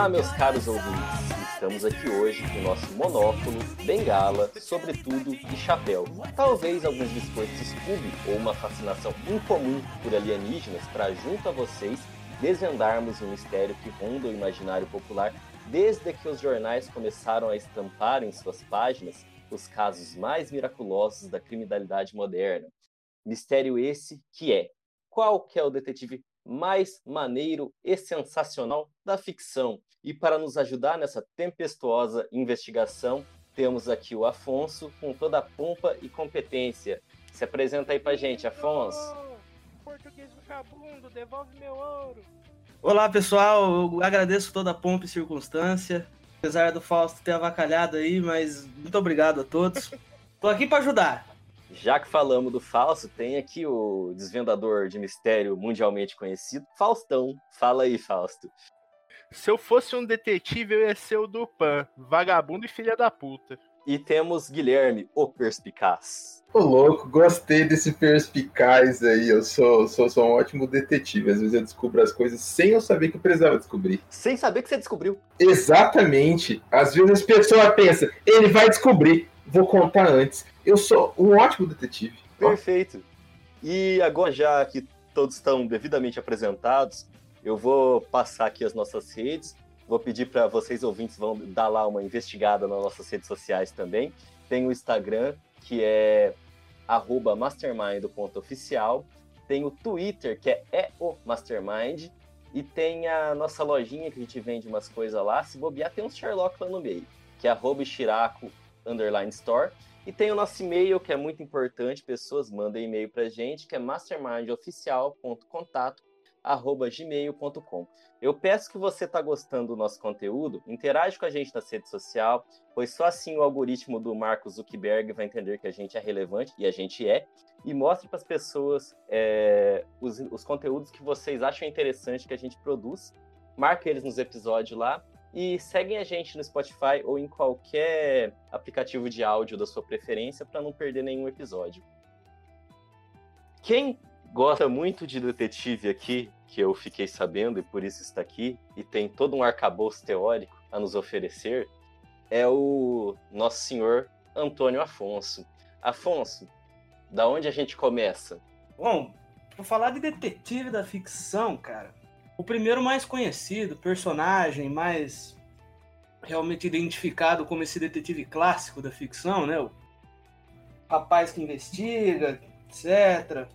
Olá, meus caros ouvintes. Estamos aqui hoje com o nosso monóculo, bengala, sobretudo e chapéu. Talvez alguns biscoitos Scooby ou uma fascinação incomum por alienígenas para junto a vocês desvendarmos um mistério que ronda o imaginário popular desde que os jornais começaram a estampar em suas páginas os casos mais miraculosos da criminalidade moderna. Mistério esse que é: qual que é o detetive mais maneiro e sensacional da ficção? E para nos ajudar nessa tempestuosa investigação, temos aqui o Afonso com toda a pompa e competência. Se apresenta aí pra gente, Afonso. Português vagabundo, devolve meu ouro. Olá pessoal, eu agradeço toda a pompa e circunstância. Apesar do Fausto ter avacalhado aí, mas muito obrigado a todos. Tô aqui para ajudar. Já que falamos do Fausto, tem aqui o desvendador de mistério mundialmente conhecido, Faustão. Fala aí, Fausto. Se eu fosse um detetive, eu ia ser o Dupan, vagabundo e filha da puta. E temos Guilherme, o perspicaz. Ô louco, gostei desse perspicaz aí. Eu sou, sou, sou um ótimo detetive. Às vezes eu descubro as coisas sem eu saber que eu precisava descobrir. Sem saber que você descobriu. Exatamente. Às vezes as pessoas pensam, ele vai descobrir, vou contar antes. Eu sou um ótimo detetive. Perfeito. E agora, já que todos estão devidamente apresentados, eu vou passar aqui as nossas redes. Vou pedir para vocês ouvintes vão dar lá uma investigada nas nossas redes sociais também. Tem o Instagram, que é mastermind.oficial. Tem o Twitter, que é, é o Mastermind. E tem a nossa lojinha que a gente vende umas coisas lá. Se bobear, tem uns Sherlock lá no meio, que é arroba Shirako underline store. E tem o nosso e-mail, que é muito importante. Pessoas mandem e-mail pra gente, que é mastermindoficial.contato@gmail.com. Eu peço que você está gostando do nosso conteúdo, interage com a gente nas redes sociais, pois só assim o algoritmo do Marcos Zuckerberg vai entender que a gente é relevante, e a gente é, e mostre para as pessoas é, os, os conteúdos que vocês acham interessante que a gente produz. Marque eles nos episódios lá e seguem a gente no Spotify ou em qualquer aplicativo de áudio da sua preferência para não perder nenhum episódio. Quem gosta muito de detetive aqui, que eu fiquei sabendo e por isso está aqui, e tem todo um arcabouço teórico a nos oferecer, é o nosso senhor Antônio Afonso. Afonso, da onde a gente começa? Bom, pra falar de detetive da ficção, cara, o primeiro mais conhecido, personagem mais realmente identificado como esse detetive clássico da ficção, né? O rapaz que investiga, etc.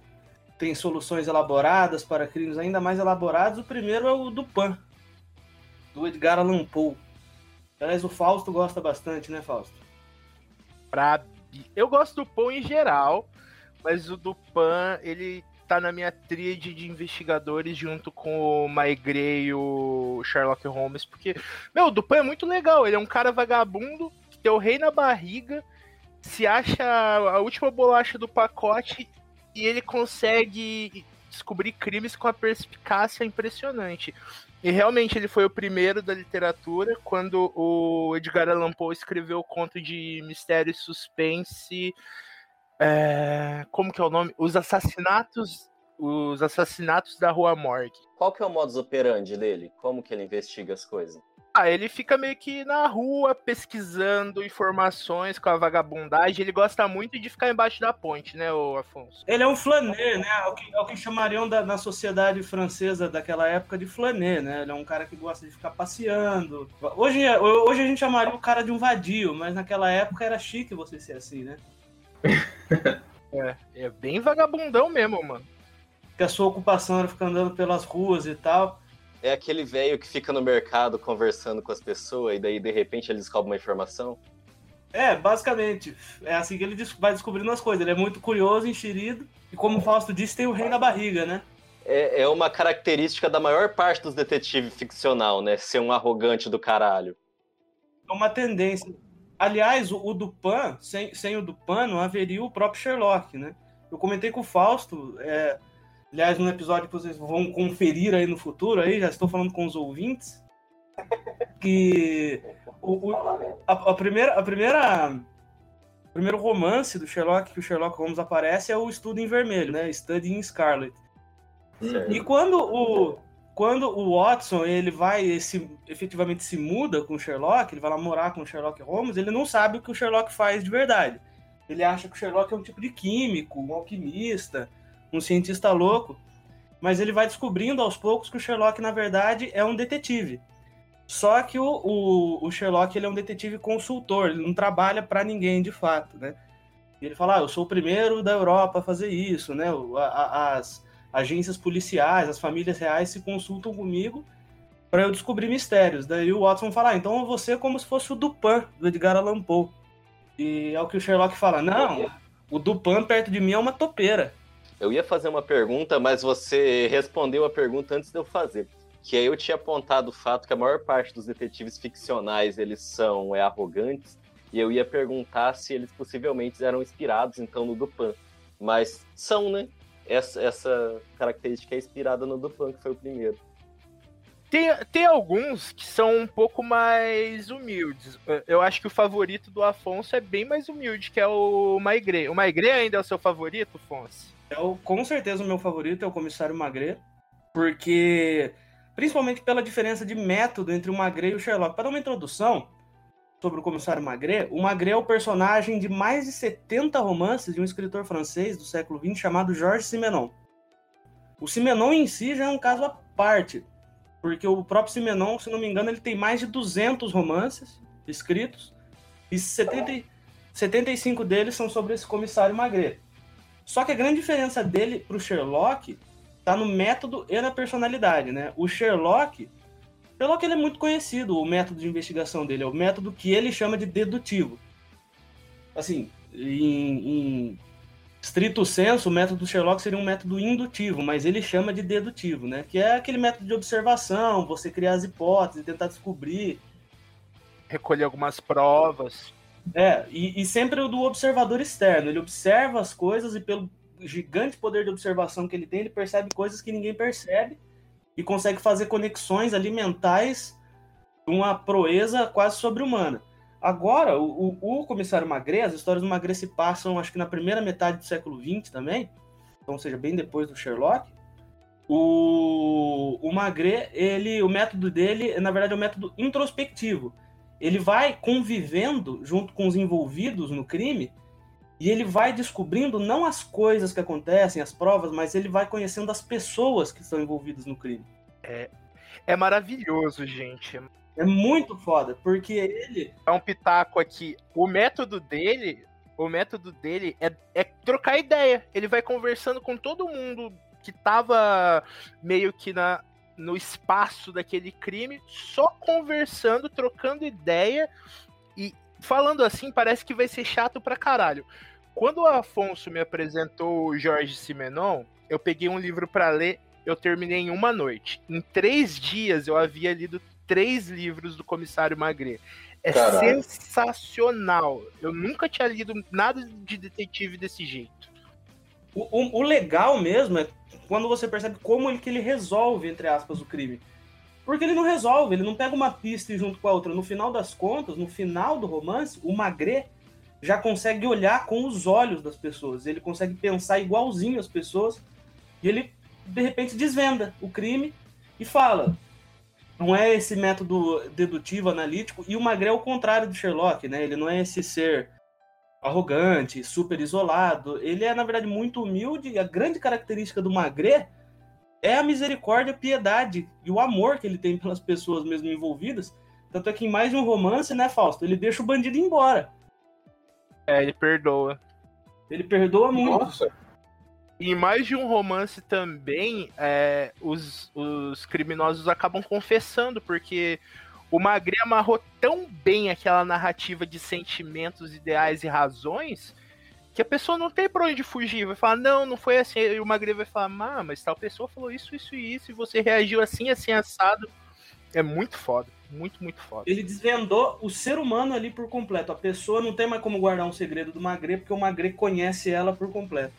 Tem soluções elaboradas para crimes ainda mais elaborados. O primeiro é o Dupin, do Edgar Allan Poe. Aliás, o Fausto gosta bastante, né, Fausto? Pra... Eu gosto do Pão em geral, mas o Dupan, ele tá na minha tríade de investigadores junto com o Maigret e o Sherlock Holmes, porque, meu, o é muito legal, ele é um cara vagabundo, que tem o rei na barriga, se acha a última bolacha do pacote e ele consegue descobrir crimes com a perspicácia impressionante. E realmente ele foi o primeiro da literatura quando o Edgar Allan Poe escreveu o conto de mistério e suspense. É, como que é o nome? Os assassinatos, os assassinatos da Rua Morgue. Qual que é o modus operandi dele? Como que ele investiga as coisas? Ah, ele fica meio que na rua pesquisando informações com a vagabundagem. Ele gosta muito de ficar embaixo da ponte, né, o Afonso? Ele é um flané, né? É o que, é o que chamariam da- na sociedade francesa daquela época de flané, né? Ele é um cara que gosta de ficar passeando. Hoje, hoje a gente chamaria o cara de um vadio, mas naquela época era chique você ser assim, né? É, é bem vagabundão mesmo, mano. Que a sua ocupação era ficar andando pelas ruas e tal. É aquele velho que fica no mercado conversando com as pessoas e daí de repente ele descobre uma informação. É, basicamente. É assim que ele vai descobrindo as coisas. Ele é muito curioso, enxerido. E como o Fausto disse, tem o rei na barriga, né? É, é uma característica da maior parte dos detetives ficcional, né? Ser um arrogante do caralho. É uma tendência. Aliás, o, o Dupan, sem, sem o Dupan, não haveria o próprio Sherlock, né? Eu comentei com o Fausto, é, aliás, num episódio que vocês vão conferir aí no futuro, aí já estou falando com os ouvintes, que o, o- a, a primeira, a primeira, o primeiro romance do Sherlock que o Sherlock Holmes aparece é o Estudo em Vermelho, né? Study in Scarlet. Certo. E quando o, quando o Watson ele vai se, efetivamente se muda com o Sherlock, ele vai lá morar com o Sherlock Holmes, ele não sabe o que o Sherlock faz de verdade. Ele acha que o Sherlock é um tipo de químico, um alquimista, um cientista louco. Mas ele vai descobrindo aos poucos que o Sherlock, na verdade, é um detetive. Só que o, o, o Sherlock ele é um detetive consultor, ele não trabalha para ninguém de fato, né? Ele fala, ah, eu sou o primeiro da Europa a fazer isso, né? As, agências policiais, as famílias reais se consultam comigo para eu descobrir mistérios. Daí o Watson fala, ah, então você é como se fosse o Dupin, do Edgar Allan Poe. E é o que o Sherlock fala, não, o Dupin perto de mim é uma topeira. Eu ia fazer uma pergunta, mas você respondeu a pergunta antes de eu fazer. Que aí eu tinha apontado o fato que a maior parte dos detetives ficcionais eles são é, arrogantes, e eu ia perguntar se eles possivelmente eram inspirados então no Dupin. Mas são, né? Essa, essa característica é inspirada no Dupin, que foi o primeiro. Tem, tem alguns que são um pouco mais humildes. Eu acho que o favorito do Afonso é bem mais humilde, que é o Maigret. O Maigret ainda é o seu favorito, Afonso? É o, com certeza o meu favorito é o Comissário Magret, porque principalmente pela diferença de método entre o Magret e o Sherlock. Para dar uma introdução sobre o Comissário Magret, o Magret é o personagem de mais de 70 romances de um escritor francês do século XX chamado Georges Simenon. O Simenon em si já é um caso à parte, porque o próprio Simenon, se não me engano, ele tem mais de 200 romances escritos e 70, e- 75 deles são sobre esse Comissário Magret. Só que a grande diferença dele pro Sherlock tá no método e na personalidade, né? O Sherlock, Sherlock ele é muito conhecido, o método de investigação dele é o método que ele chama de dedutivo. Assim, em, em estrito senso, o método do Sherlock seria um método indutivo, mas ele chama de dedutivo, né? Que é aquele método de observação, você criar as hipóteses, tentar descobrir, Recolher algumas provas. É, e, e sempre o do observador externo. Ele observa as coisas e pelo gigante poder de observação que ele tem, ele percebe coisas que ninguém percebe e consegue fazer conexões ali mentais de uma proeza quase sobre-humana. Agora, o, o, o comissário Magret, as histórias do Magret se passam, acho que na primeira metade do século XX também, então, ou seja, bem depois do Sherlock. O, o Magret, ele, o método dele, na verdade, é um método introspectivo ele vai convivendo junto com os envolvidos no crime e ele vai descobrindo não as coisas que acontecem, as provas, mas ele vai conhecendo as pessoas que estão envolvidas no crime. É maravilhoso, gente. É muito foda, porque ele É um pitaco aqui. O método dele, o método dele é, é trocar ideia. Ele vai conversando com todo mundo que tava meio que na, no espaço daquele crime, só conversando, trocando ideia falando assim, parece que vai ser chato pra caralho. Quando o Afonso me apresentou o Jorge Simenon, eu peguei um livro pra ler, eu terminei em uma noite. Em três dias eu havia lido três livros do Comissário Magret. É Caralho. sensacional. Eu nunca tinha lido nada de detetive desse jeito. o, o- o legal mesmo é quando você percebe como ele que ele resolve entre aspas o crime. Porque ele não resolve, ele não pega uma pista junto com a outra. No final das contas, no final do romance, o Magret já consegue olhar com os olhos das pessoas. Ele consegue pensar igualzinho as pessoas. E ele, de repente, desvenda o crime e fala. Não é esse método dedutivo, analítico. E o Magret é o contrário do Sherlock, né? Ele não é esse ser arrogante, super isolado. Ele é, na verdade, muito humilde. E a grande característica do Magret é a misericórdia, a piedade e o amor que ele tem pelas pessoas mesmo envolvidas. Tanto é que em mais de um romance, né, Fausto? Ele deixa o bandido embora. É, ele perdoa. Ele perdoa muito. Nossa, Em mais de um romance também, é, os, os criminosos acabam confessando, porque o Magri amarrou tão bem aquela narrativa de sentimentos, ideais e razões que a pessoa não tem pra onde fugir. Vai falar, não, não foi assim. E o Magri vai falar, ah, mas tal pessoa falou isso, isso e isso, e você reagiu assim, assim, assado. É muito foda. Muito, muito foda. Ele desvendou o ser humano ali por completo. A pessoa não tem mais como guardar um segredo do Magre, porque o Magre conhece ela por completo.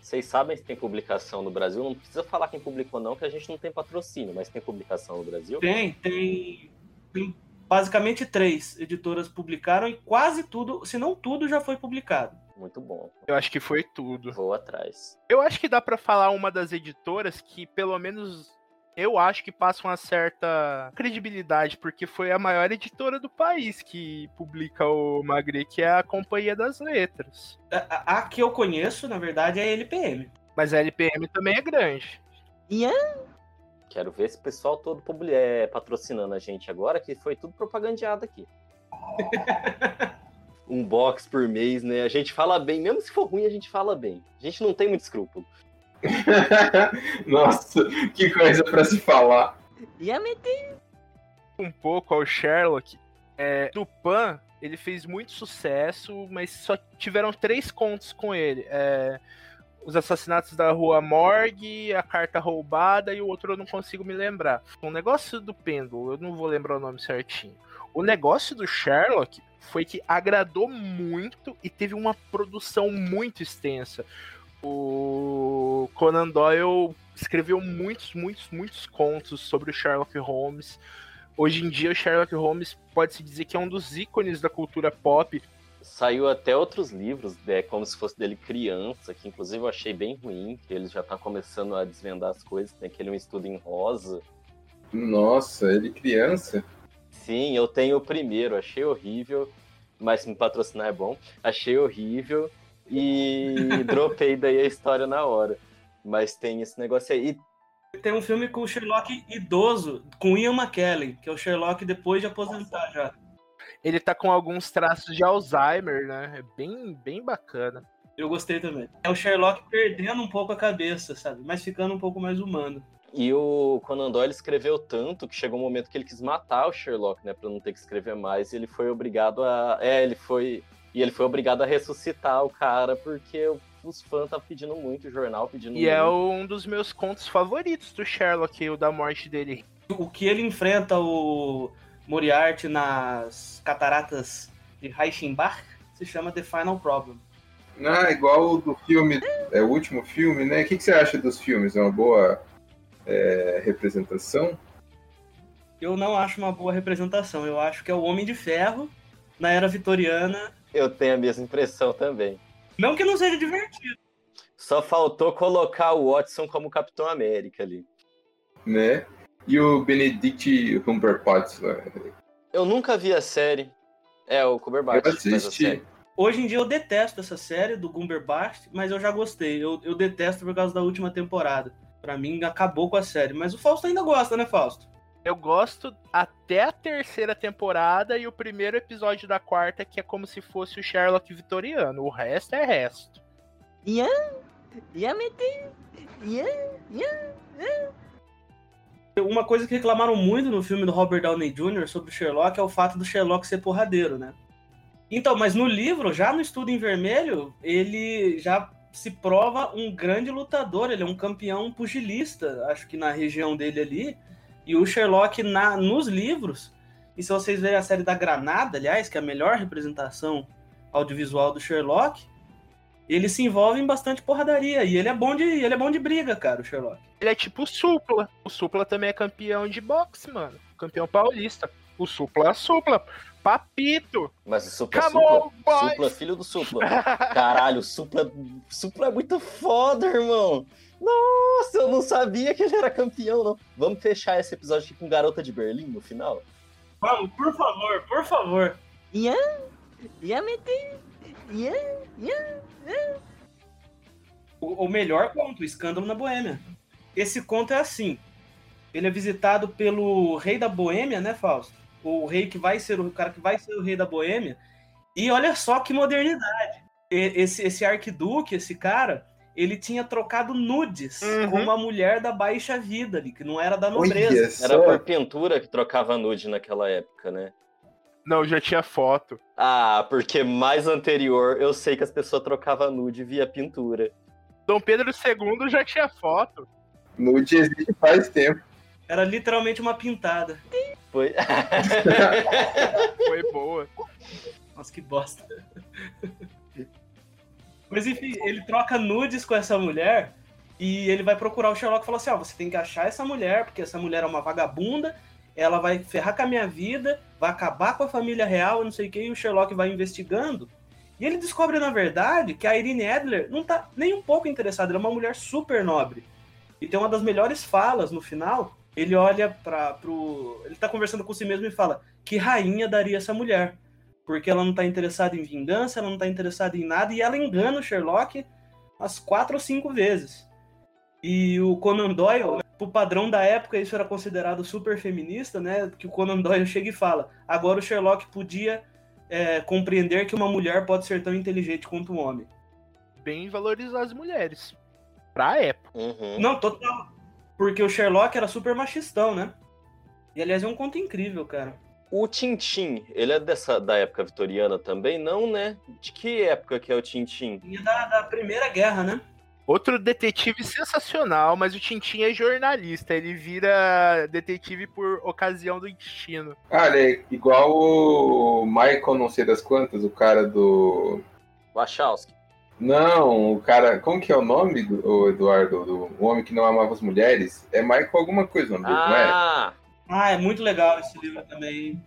Vocês sabem se tem publicação no Brasil? Não precisa falar quem publicou, não, que a gente não tem patrocínio, mas tem publicação no Brasil? Tem, tem, tem basicamente três editoras publicaram e quase tudo, se não tudo, já foi publicado. Muito bom. Eu acho que foi tudo. Vou atrás. Eu acho que dá pra falar uma das editoras que, pelo menos, eu acho que passa uma certa credibilidade, porque foi a maior editora do país que publica o Magri, que é a Companhia das Letras. A, a- a que eu conheço, na verdade, é a LPM. Mas a LPM também é grande. Quero ver esse pessoal todo é, patrocinando a gente agora, que foi tudo propagandeado aqui. um box por mês, né? A gente fala bem, mesmo se for ruim, a gente fala bem. A gente não tem muito escrúpulo. Nossa, que coisa pra se falar. Um pouco ao Sherlock. É, Dupin, ele fez muito sucesso, mas só tiveram três contos com ele. É, os assassinatos da Rua Morgue, a carta roubada e o outro eu não consigo me lembrar. O negócio do pêndulo, eu não vou lembrar o nome certinho. O negócio do Sherlock foi que agradou muito e teve uma produção muito extensa. O Conan Doyle escreveu muitos, muitos, muitos contos sobre o Sherlock Holmes. Hoje em dia, o Sherlock Holmes pode-se dizer que é um dos ícones da cultura pop. Saiu até outros livros, é, como se fosse dele criança, que inclusive eu achei bem ruim, que ele já tá começando a desvendar as coisas, tem aquele um estudo em rosa. Nossa, ele criança? Sim, eu tenho o primeiro, achei horrível, mas se me patrocinar é bom. Achei horrível e dropei daí a história na hora. Mas tem esse negócio aí. Tem um filme com o Sherlock idoso, com Ian McKellen, que é o Sherlock depois de aposentar já. Ele tá com alguns traços de Alzheimer, né? É bem, bem bacana. Eu gostei também. É o Sherlock perdendo um pouco a cabeça, sabe? Mas ficando um pouco mais humano. E o Conan Doyle escreveu tanto que chegou um momento que ele quis matar o Sherlock, né, Pra não ter que escrever mais, e ele foi obrigado a, é, ele foi e ele foi obrigado a ressuscitar o cara porque os fãs estavam pedindo muito, o jornal pedindo E é muito. um dos meus contos favoritos do Sherlock, o da morte dele. O que ele enfrenta o Moriarty nas cataratas de Reichenbach se chama The Final Problem. Ah, igual o do filme, é o último filme, né? O que, que você acha dos filmes? É uma boa é, representação? Eu não acho uma boa representação. Eu acho que é o Homem de Ferro na era vitoriana. Eu tenho a mesma impressão também. Não que não seja divertido. Só faltou colocar o Watson como Capitão América ali. Né? E o Benedict Cumberbatch lá. Eu nunca vi a série. É, o Cumberbatch Eu assisti. Hoje em dia eu detesto essa série do Gumberbatch, mas eu já gostei. Eu, eu detesto por causa da última temporada. Pra mim, acabou com a série. Mas o Fausto ainda gosta, né, Fausto? Eu gosto até a terceira temporada e o primeiro episódio da quarta, que é como se fosse o Sherlock vitoriano. O resto é resto. Uma coisa que reclamaram muito no filme do Robert Downey Jr. sobre o Sherlock é o fato do Sherlock ser porradeiro, né? Então, mas no livro, já no Estudo em Vermelho, ele já se prova um grande lutador, ele é um campeão pugilista, acho que na região dele ali. E o Sherlock na, nos livros, e se vocês verem a série da Granada, aliás, que é a melhor representação audiovisual do Sherlock, ele se envolve em bastante porradaria. E ele é bom de, ele é bom de briga, cara, o Sherlock. Ele é tipo o Supla. O Supla também é campeão de boxe, mano. Campeão paulista. O Supla é Supla. Papito. Mas o Supla, Come Supla, on, boys! Supla, filho do Supla. Caralho, o Supla, Supla é muito foda, irmão. Nossa, eu não sabia que ele era campeão, não. Vamos fechar esse episódio aqui com Garota de Berlim no final? Vamos, por favor, por favor. O, o melhor conto, o Escândalo na Boêmia. Esse conto é assim. Ele é visitado pelo rei da Boêmia, né, Fausto? O rei que vai ser o, cara que vai ser o rei da Boêmia. E olha só que modernidade. esse, esse arquiduque, esse cara, ele tinha trocado nudes Uhum. com uma mulher da baixa vida ali, que não era da nobreza. Era por pintura que trocava nude naquela época, né? Não, já tinha foto. Ah, porque mais anterior eu sei que as pessoas trocavam nude via pintura. Dom Pedro II já tinha foto. Nude existe faz tempo. Era literalmente uma pintada. Foi. Foi boa. Nossa, que bosta. Mas enfim, ele troca nudes com essa mulher e ele vai procurar o Sherlock e fala assim: ó, você tem que achar essa mulher, porque essa mulher é uma vagabunda, ela vai ferrar com a minha vida, vai acabar com a família real, não sei o que, e o Sherlock vai investigando. E ele descobre, na verdade, que a Irene Adler não tá nem um pouco interessada, ela é uma mulher super nobre. E tem uma das melhores falas no final. Ele olha para pro. Ele tá conversando com si mesmo e fala: Que rainha daria essa mulher? Porque ela não tá interessada em vingança, ela não tá interessada em nada, e ela engana o Sherlock umas quatro ou cinco vezes. E o Conan Doyle, pro padrão da época, isso era considerado super feminista, né? Que o Conan Doyle chega e fala: agora o Sherlock podia é, compreender que uma mulher pode ser tão inteligente quanto um homem. Bem valorizar as mulheres. Pra época. Uhum. Não, total. Porque o Sherlock era super machistão, né? E aliás, é um conto incrível, cara. O Tintim, ele é dessa da época vitoriana também? Não, né? De que época que é o Tintim? E da, da Primeira Guerra, né? Outro detetive sensacional, mas o Tintin é jornalista. Ele vira detetive por ocasião do destino. Cara, é igual o Michael, não sei das quantas, o cara do. Wachowski. Não, o cara. Como que é o nome do o Eduardo? Do o homem que não amava as mulheres? É Michael alguma coisa, o nome dele, não é? Ah, Ah, é muito legal esse livro também.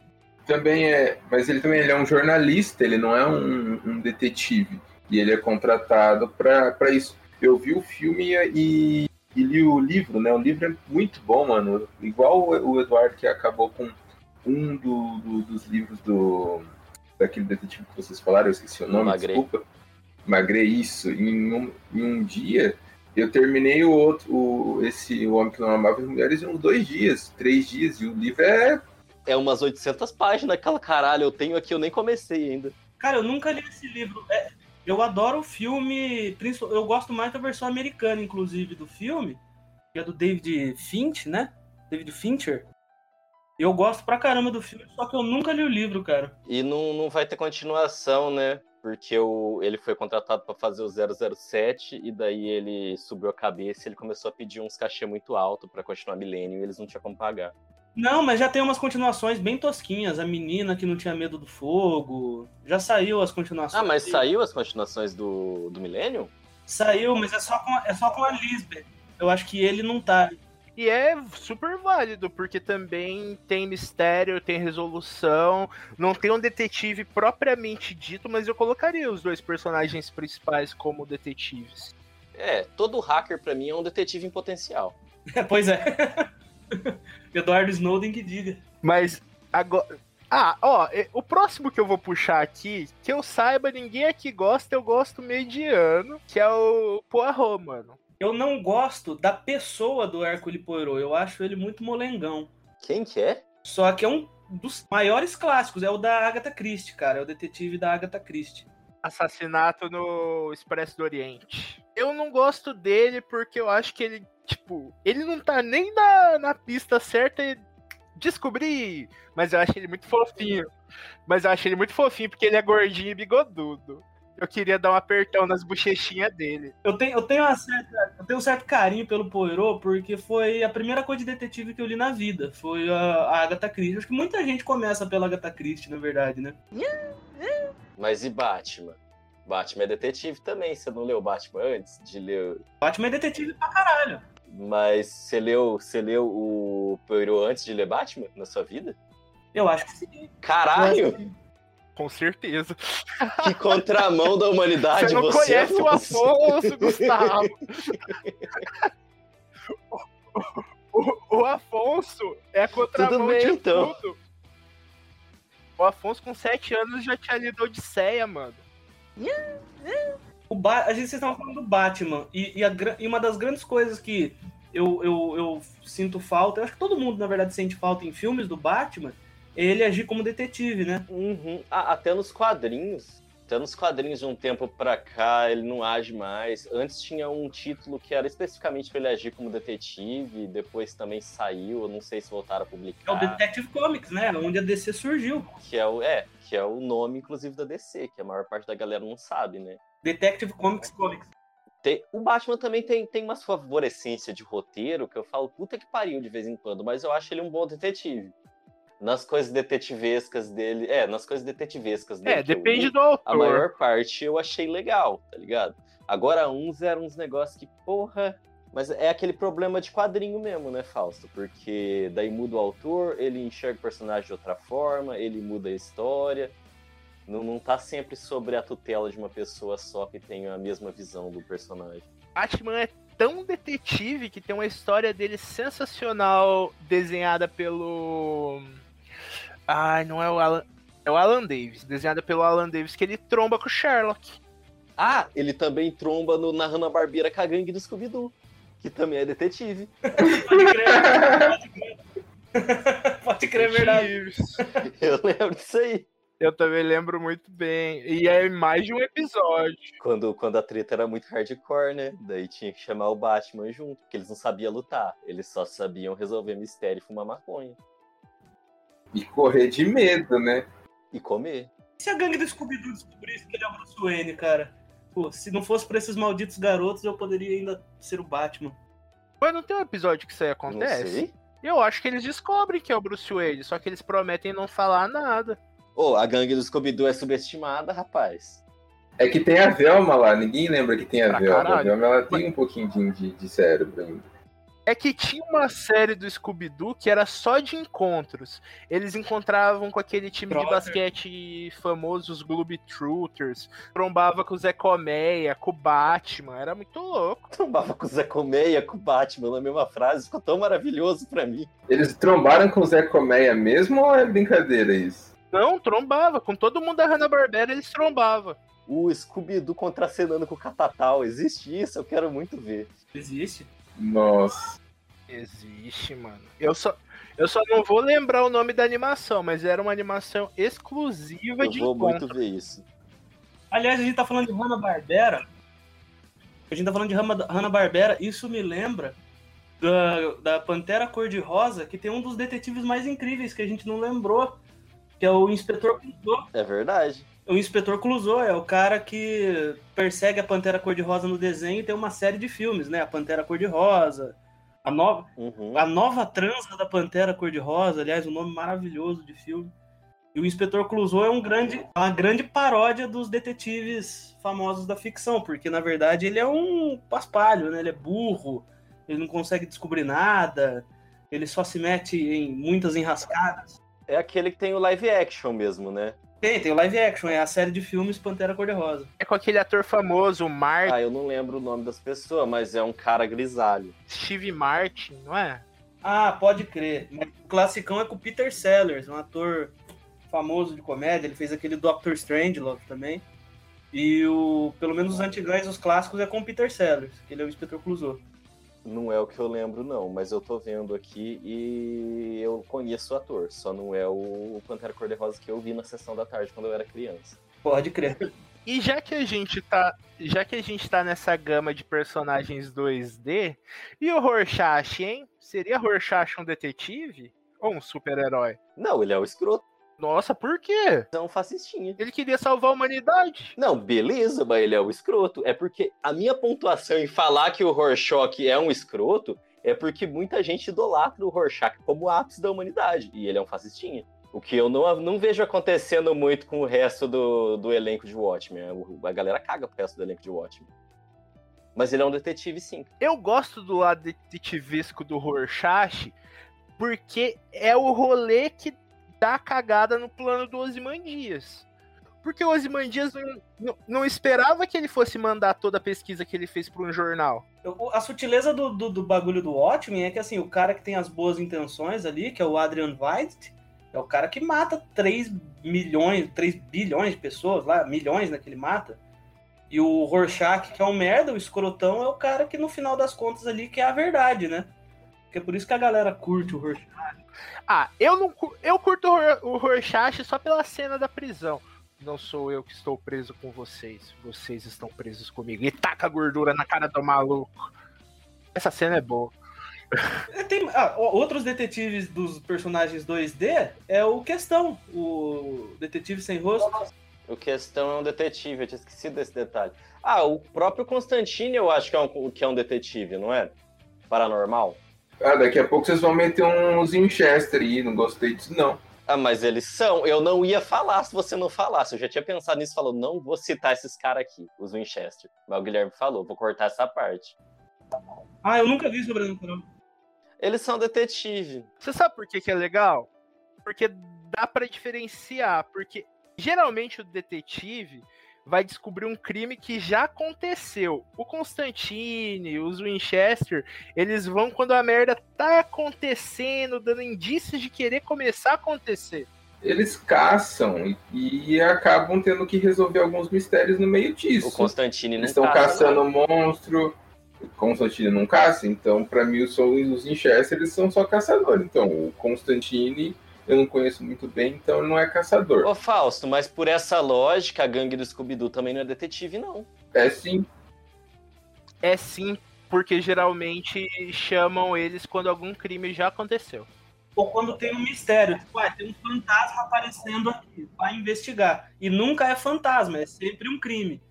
Também é. Mas ele também ele é um jornalista, ele não é um, um detetive. E ele é contratado para isso. Eu vi o filme e, e li o livro, né? O livro é muito bom, mano. Igual o o Eduardo que acabou com um do- do- dos livros do. Daquele detetive que vocês falaram, eu esqueci o nome, desculpa. Magre, isso. Em um, em um dia, eu terminei o outro, o, esse O Homem que Não Amava as Mulheres em uns dois dias, três dias. E o livro é é umas 800 páginas, aquela caralho, eu tenho aqui, eu nem comecei ainda. Cara, eu nunca li esse livro. É, eu adoro o filme. principal- Eu gosto mais da versão americana, inclusive, do filme. Que é do David Finch, né? David Fincher. Eu gosto pra caramba do filme, só que eu nunca li o livro, cara. E não, não vai ter continuação, né? Porque o, ele foi contratado para fazer o 007 e daí ele subiu a cabeça e ele começou a pedir uns cachê muito alto para continuar Millennium e eles não tinham como pagar. Não, mas já tem umas continuações bem tosquinhas. A menina que não tinha medo do fogo. Já saiu as continuações. Ah, mas saiu as continuações do, do Millennium? Saiu, mas é só, com, é só com a Lisbeth. Eu acho que ele não tá. E é super válido, porque também tem mistério, tem resolução. Não tem um detetive propriamente dito, mas eu colocaria os dois personagens principais como detetives. É, todo hacker pra mim é um detetive em potencial. pois é. Eduardo Snowden que diga. Mas agora. Ah, ó, é- o próximo que eu vou puxar aqui, que eu saiba, ninguém aqui gosta, eu gosto mediano, que é o Poirot, mano. Eu não gosto da pessoa do Hercule Poirot. Eu acho ele muito molengão. Quem que é? Só que é um dos maiores clássicos. É o da Agatha Christie, cara. É o detetive da Agatha Christie. Assassinato no Expresso do Oriente. Eu não gosto dele porque eu acho que ele, tipo, ele não tá nem na, na pista certa e descobri. Mas eu acho ele muito fofinho. Mas eu acho ele muito fofinho porque ele é gordinho e bigodudo. Eu queria dar um apertão nas bochechinhas dele. Eu tenho, eu, tenho uma certa, eu tenho um certo carinho pelo Poirot porque foi a primeira coisa de detetive que eu li na vida. Foi a, a Agatha Christie. Acho que muita gente começa pela Agatha Christie, na verdade, né? Mas e Batman? Batman é detetive também, você não leu Batman antes de ler. Batman é detetive pra caralho. Mas você leu, você leu o Poirot antes de ler Batman na sua vida? Eu acho que sim. Caralho! Com certeza. Que contramão da humanidade Você não você conhece o Afonso. Gustavo. O, o Afonso é a contramão Tudo bem, de então. tudo. O Afonso com 7 anos já tinha lido Odisseia, mano. O ba... A gente vocês estavam falando do Batman. E, e a e uma das grandes coisas que eu, eu, eu sinto falta, eu acho que todo mundo, na verdade, sente falta em filmes do Batman, é ele agir como detetive, né? Uhum. Ah, até nos quadrinhos Até nos quadrinhos de um tempo pra cá ele não age mais. Antes tinha um título que era especificamente pra ele agir como detetive, depois também saiu, eu não sei se voltaram a É o publicar. Detective Comics, né? Onde a DC surgiu. Que é o, é, que é o nome, inclusive, da DC, que a maior parte da galera não sabe, né? Detective Comics Comics. Tem- o Batman também tem, tem umas favorecência de roteiro que eu falo, puta que pariu de vez em quando, mas eu acho ele um bom detetive. Nas coisas detetivescas dele. É, nas coisas detetivescas dele. É, que eu depende li, do A autor. maior parte eu achei legal, tá ligado? Agora, uns eram uns negócios que, porra. Mas é aquele problema de quadrinho mesmo, né, Fausto? Porque daí muda o autor, ele enxerga o personagem de outra forma, ele muda a história. Não, não tá sempre sobre a tutela de uma pessoa só que tem a mesma visão do personagem. Batman é tão detetive que tem uma história dele sensacional desenhada pelo. Ai, não é o Alan. É o Alan Davis, desenhada pelo Alan Davis, que ele tromba com o Sherlock. Ah, ele também tromba no, na Hanna-Barbera com a gangue do Scooby-Doo, que também é detetive. Pode crer. Pode crer. Pode crer, é verdade. Eu lembro disso aí. Eu também lembro muito bem. E é mais de um episódio. Quando, quando a treta era muito hardcore, né? Daí tinha que chamar o Batman junto, porque eles não sabiam lutar. Eles só sabiam resolver mistério e fumar maconha. E correr de medo, né? E comer. E se a gangue do Scooby-Doo descobrisse que ele é o Bruce Wayne, cara? Pô, se não fosse por esses malditos garotos, eu poderia ainda ser o Batman. Mas não tem um episódio que isso aí Não acontece? sei. Eu acho que eles descobrem que é o Bruce Wayne, só que eles prometem não falar nada. Ô, a gangue do Scooby-Doo é subestimada, rapaz. É que tem a Velma lá, ninguém lembra que tem a Pra Velma. A caralho. Velma ela tem um pouquinho de, de, de cérebro ainda. É que tinha uma série do Scooby-Doo que era só de encontros. Eles encontravam com aquele time de basquete famoso, os Globetrotters. Trombava com o Zé Colmeia, com o Batman. Era muito louco. Trombava com o Zé Colmeia, com o Batman na mesma frase. Ficou tão maravilhoso pra mim. Eles trombaram com o Zé Colmeia mesmo ou é brincadeira isso? Não, trombava. Com todo mundo da Hanna-Barbera, eles trombavam. O Scooby-Doo contracenando com o Catatal. Existe isso? Eu quero muito ver. Existe. Nossa. Existe, mano. Eu só, eu só não vou lembrar o nome da animação, mas era uma animação exclusiva Eu de vou encontro. muito ver isso. Aliás, a gente tá falando de Hanna-Barbera. A gente tá falando de Hanna- Hanna-Barbera. Isso me lembra da, da Pantera Cor-de-Rosa, que tem um dos detetives mais incríveis que a gente não lembrou, que é o Inspetor Clouseau. É verdade. O Inspetor Clouseau é o cara que persegue a Pantera Cor-de-Rosa no desenho e tem uma série de filmes, né? A Pantera Cor-de-Rosa, a nova, Uhum. a nova transa da Pantera Cor-de-Rosa, aliás, um nome maravilhoso de filme. E o Inspetor Clouseau é um grande, uma grande paródia dos detetives famosos da ficção, porque na verdade ele é um paspalho, né? Ele é burro, ele não consegue descobrir nada, ele só se mete em muitas enrascadas. É aquele que tem o live action mesmo, né? Tem, tem o live action, é a série de filmes Pantera Cor-de-Rosa. É com aquele ator famoso, o Mark, Ah, eu não lembro o nome das pessoas, mas é um cara grisalho. Steve Martin, não é? Ah, pode crer. Mas O classicão é com o Peter Sellers, um ator famoso de comédia. Ele fez aquele Doctor Strangelove também. E o, pelo menos os antigões, os clássicos, é com o Peter Sellers, que ele é o Inspetor Clouseau. Não é o que eu lembro, não, mas eu tô vendo aqui e eu conheço o ator. Só não é o Pantera Cor-de-Rosa que eu vi na sessão da tarde quando eu era criança. Pode crer. E já que a gente tá, já que a gente tá nessa gama de personagens 2D, e o Rorschach, hein? Seria Rorschach um detetive ou um super-herói? Não, ele é o escroto, Nossa, por quê? é um fascistinha. Ele queria salvar a humanidade. Não, beleza, mas ele é o escroto. É porque a minha pontuação em falar que o Rorschach é um escroto é porque muita gente idolatra o Rorschach como o ápice da humanidade. E ele é um fascistinha. O que eu não, não vejo acontecendo muito com o resto do, do elenco de Watchmen. A galera caga pro resto do elenco de Watchmen. Mas ele é um detetive, sim. Eu gosto do lado detetivesco do Rorschach porque é o rolê que dá a cagada no plano do Ozymandias. Porque o Ozymandias não, não, não esperava que ele fosse mandar toda a pesquisa que ele fez para um jornal. A sutileza do, do, do bagulho do Watchmen é que assim, o cara que tem as boas intenções ali, que é o Adrian Weist, é o cara que mata 3 milhões, 3 bilhões de pessoas lá, milhões né, que ele mata. E o Rorschach, que é um merda, o escrotão, é o cara que no final das contas ali que é a verdade, né? Que é por isso que a galera curte o Rorschach. Ah, eu não eu curto o Ror- o Rorschach só pela cena da prisão. Não sou eu que estou preso com vocês. Vocês estão presos comigo. E taca a gordura na cara do maluco. Essa cena é boa. É, Tem ah, outros detetives dos personagens 2D é o Questão, o detetive sem rosto. O questão é um detetive, eu tinha esquecido desse detalhe. Ah, o próprio Constantine eu acho que é um, que é um detetive, não é? Paranormal. Ah, daqui a pouco vocês vão meter uns Winchester aí, não gostei disso não. Ah, mas eles são. Eu não ia falar se você não falasse. Eu já tinha pensado nisso, falou, não vou citar esses caras aqui, os Winchester. Mas o Guilherme falou, vou cortar essa parte. Ah, eu nunca vi Sobrenatural. Eles são detetive. Você sabe por que, que é legal? Porque dá pra diferenciar. Porque geralmente o detetive vai descobrir um crime que já aconteceu. O Constantine, os Winchester, eles vão quando a merda tá acontecendo, dando indícios de querer começar a acontecer. Eles caçam e, e acabam tendo que resolver alguns mistérios no meio disso. O Constantine não Eles estão caça, caçando não. monstro. O Constantine não caça, então pra mim os os Winchester eles são só caçadores. Então o Constantine eu não conheço muito bem, então não é caçador. Ô, Fausto, mas por essa lógica, a gangue do Scooby-Doo também não é detetive, não. É sim. É sim, porque geralmente chamam eles quando algum crime já aconteceu. Ou quando tem um mistério, tipo, ah, tem um fantasma aparecendo aqui, vai investigar. E nunca é fantasma, é sempre um crime.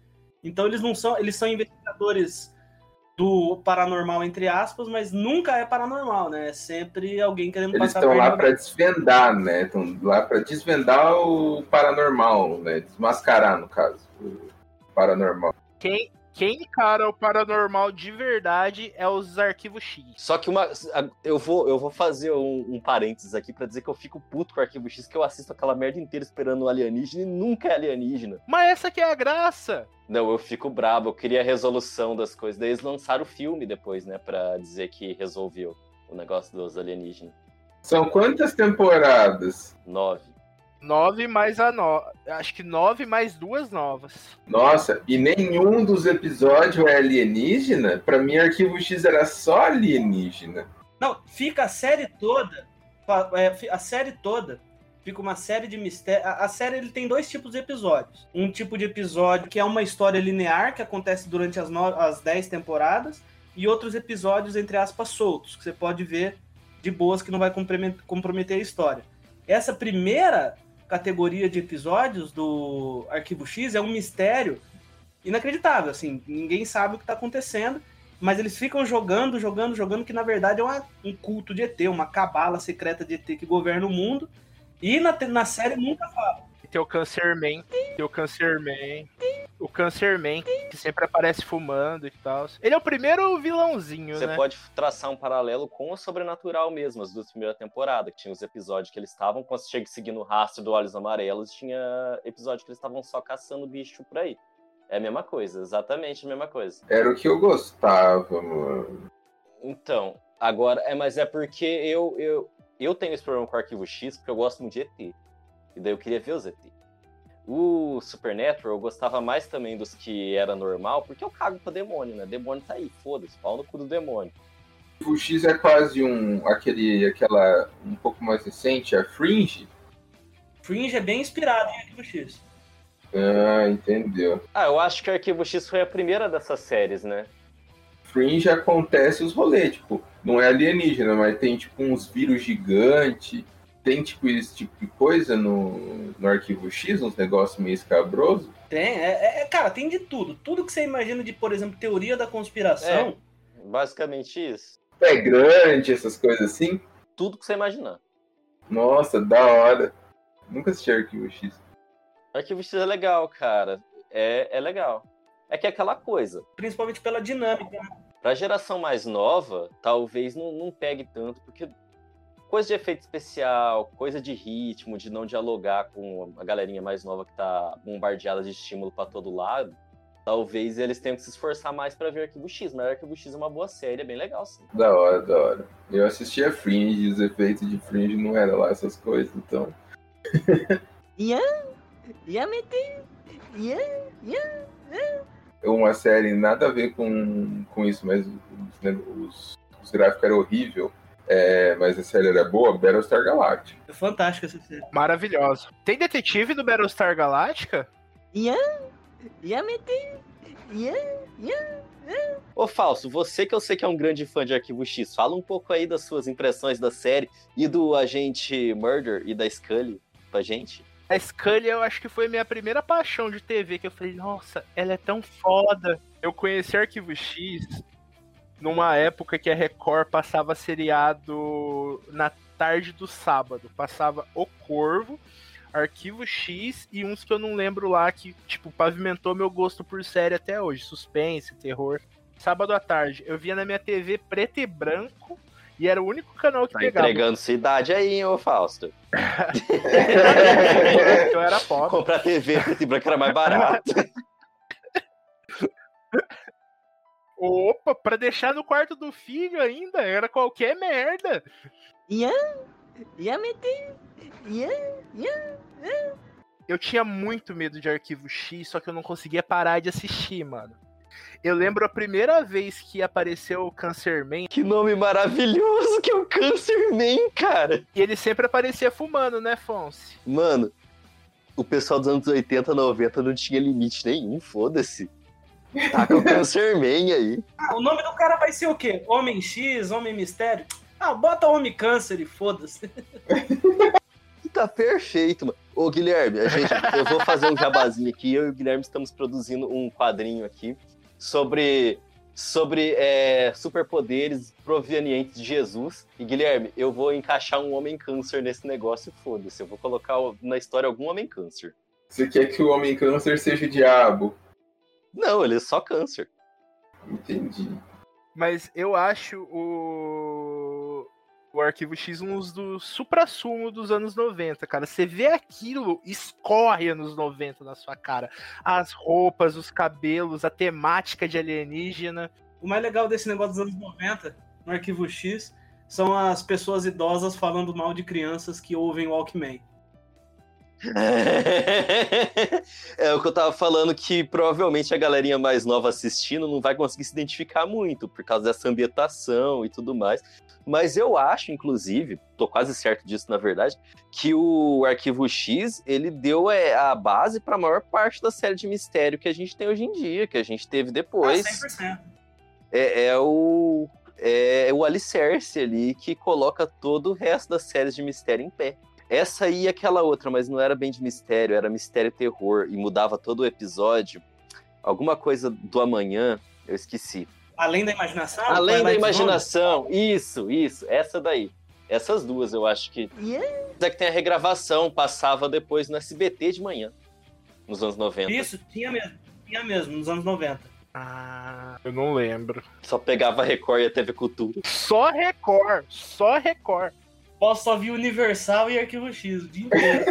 Então eles não são, eles são investigadores do paranormal entre aspas, mas nunca é paranormal, né? É sempre alguém querendo Eles passar estão lá pra desvendar, né? Estão lá pra desvendar o paranormal, né? Desmascarar, no caso, o paranormal. Quem, quem encara o paranormal de verdade é os arquivos X. Só que uma. Eu vou, eu vou fazer um, um parênteses aqui pra dizer que eu fico puto com o Arquivo X, que eu assisto aquela merda inteira esperando o alienígena e nunca é alienígena. Mas essa que é a graça. Não, eu fico brabo, eu queria a resolução das coisas. Daí eles lançaram o filme depois, né, pra dizer que resolveu o negócio dos alienígenas. São quantas temporadas? Nove. Nove mais a no... Acho que nove mais duas novas. Nossa, e nenhum dos episódios é alienígena? Pra mim, Arquivo X era só alienígena. Não, fica a série toda. é, A série toda fica uma série de mistérios. A série ele tem dois tipos de episódios. Um tipo de episódio que é uma história linear que acontece durante as, no... as 10 temporadas, e outros episódios, entre aspas, soltos, que você pode ver de boas que não vai compromet- comprometer a história. Essa primeira categoria de episódios do Arquivo X é um mistério inacreditável, assim, ninguém sabe o que está acontecendo, mas eles ficam jogando, jogando, jogando, que na verdade é uma- um culto de ET, uma cabala secreta de ET que governa o mundo, e na, na série nunca fala. Tem o Cancerman, tem o Cancerman, o Cancerman, que sempre aparece fumando e tal. Ele é o primeiro vilãozinho, Você né? pode traçar um paralelo com o Sobrenatural mesmo, as duas primeiras temporadas, que tinha os episódios que eles estavam quando chega seguindo o rastro do Olhos Amarelos, tinha episódio que eles estavam só caçando bicho por aí. É a mesma coisa, exatamente a mesma coisa. Era o que eu gostava, mano. Então, agora, é, mas é porque eu, eu, eu tenho esse problema com o arquivo X, porque eu gosto muito de ET. E daí eu queria ver os ET. O Supernatural eu gostava mais também dos que era normal, porque eu cago pra demônio, né? Demônio tá aí, foda-se, pau no cu do demônio. O X é quase um aquele aquela um pouco mais recente, a Fringe. Fringe é bem inspirado em Arquivo X. Ah, entendeu. Ah, eu acho que o Arquivo X foi a primeira dessas séries, né? Fringe acontece os rolês, tipo, não é alienígena, mas tem tipo uns vírus gigantes. Tem tipo esse tipo de coisa no, no arquivo X, uns negócios meio escabroso. Tem, é, é- é- cara, tem de tudo. Tudo que você imagina de, por exemplo, teoria da conspiração, Basicamente isso. É grande, essas coisas assim. Tudo que você imaginar. Nossa, da hora. Nunca assisti arquivo X. Arquivo X é legal, cara. É, é legal. É que é aquela coisa. principalmente pela dinâmica. né? Pra geração mais nova, talvez não, não pegue tanto, porque coisa de efeito especial, coisa de ritmo, de não dialogar com a galerinha mais nova que tá bombardeada de estímulo pra todo lado, talvez eles tenham que se esforçar mais pra ver Arquivo X, mas Arquivo X é uma boa série, é bem legal, sim. Da hora, da hora. Eu assistia Fringe, os efeitos de Fringe não eram lá essas coisas, então. É uma série nada a ver com, com isso, mas os, né, os, os gráficos eram horríveis. É, mas a série era boa, Battlestar Galactica. É fantástica essa série. Maravilhoso. Tem detetive do Battlestar Galactica? Ô Falso, você que eu sei que é um grande fã de Arquivo X, fala um pouco aí das suas impressões da série e do agente Murder e da Scully pra gente. A Scully eu acho que foi minha primeira paixão de TV, que eu falei, nossa, ela é tão foda. Eu conheci Arquivo X numa época que a Record passava seriado na tarde do sábado. Passava O Corvo, Arquivo X e uns que eu não lembro lá que, tipo, pavimentou meu gosto por série até hoje. Suspense, terror. Sábado à tarde. Eu via na minha TV preto e branco e era o único canal que Tá pegava. entregando sua idade aí, hein, ô Fausto. eu era pobre. Comprar TV preto e branco era mais barato. Opa, pra deixar no quarto do filho ainda, era qualquer merda. Eu tinha muito medo de Arquivo X, só que eu não conseguia parar de assistir, mano. Eu lembro a primeira vez que apareceu o Cancerman, que nome maravilhoso que é o Cancerman, cara. e ele sempre aparecia fumando, né, Fonse? Mano, o pessoal dos anos 80, 90 não tinha limite nenhum, foda-se. Tá com o Cancerman aí. Ah, o nome do cara vai ser o quê? Homem X, Homem Mistério? Ah, bota Homem Câncer e foda-se. Tá perfeito, mano. Ô, Guilherme, a gente, eu vou fazer um jabazinho aqui. Eu e o Guilherme estamos produzindo um quadrinho aqui sobre, sobre é, superpoderes provenientes de Jesus. E, Guilherme, eu vou encaixar um homem câncer nesse negócio e foda-se. Eu vou colocar na história algum homem câncer. Você quer que o Homem Câncer seja o diabo? Não, ele é só câncer. Entendi. Mas eu acho o, o Arquivo X um dos supra-sumo dos anos 90, cara. Você vê aquilo, escorre anos 90 na sua cara. As roupas, os cabelos, a temática de alienígena. O mais legal desse negócio dos anos 90, no Arquivo X, são as pessoas idosas falando mal de crianças que ouvem Walkman. É o que eu tava falando que provavelmente a galerinha mais nova assistindo não vai conseguir se identificar muito por causa dessa ambientação e tudo mais. Mas eu acho, inclusive, tô quase certo disso na verdade, que o Arquivo X ele deu é, a base para a maior parte da série de mistério que a gente tem hoje em dia, que a gente teve depois. Ah, 100%. é, é o é o alicerce ali que coloca todo o resto das séries de mistério em pé. Essa aí e aquela outra, mas não era bem de mistério, era mistério e terror e mudava todo o episódio. Alguma coisa do amanhã, eu esqueci. Além da imaginação? Além da imaginação, isso, isso, essa daí. Essas duas eu acho que. É que tem a regravação, passava depois no SBT de manhã, nos anos 90. Zone? Isso, tinha mesmo. Tinha mesmo, nos anos 90. Ah, eu não lembro. Só pegava Record e a TV Cultura. Só Record, só Record. Posso só vir Universal e Arquivo X o dia inteiro.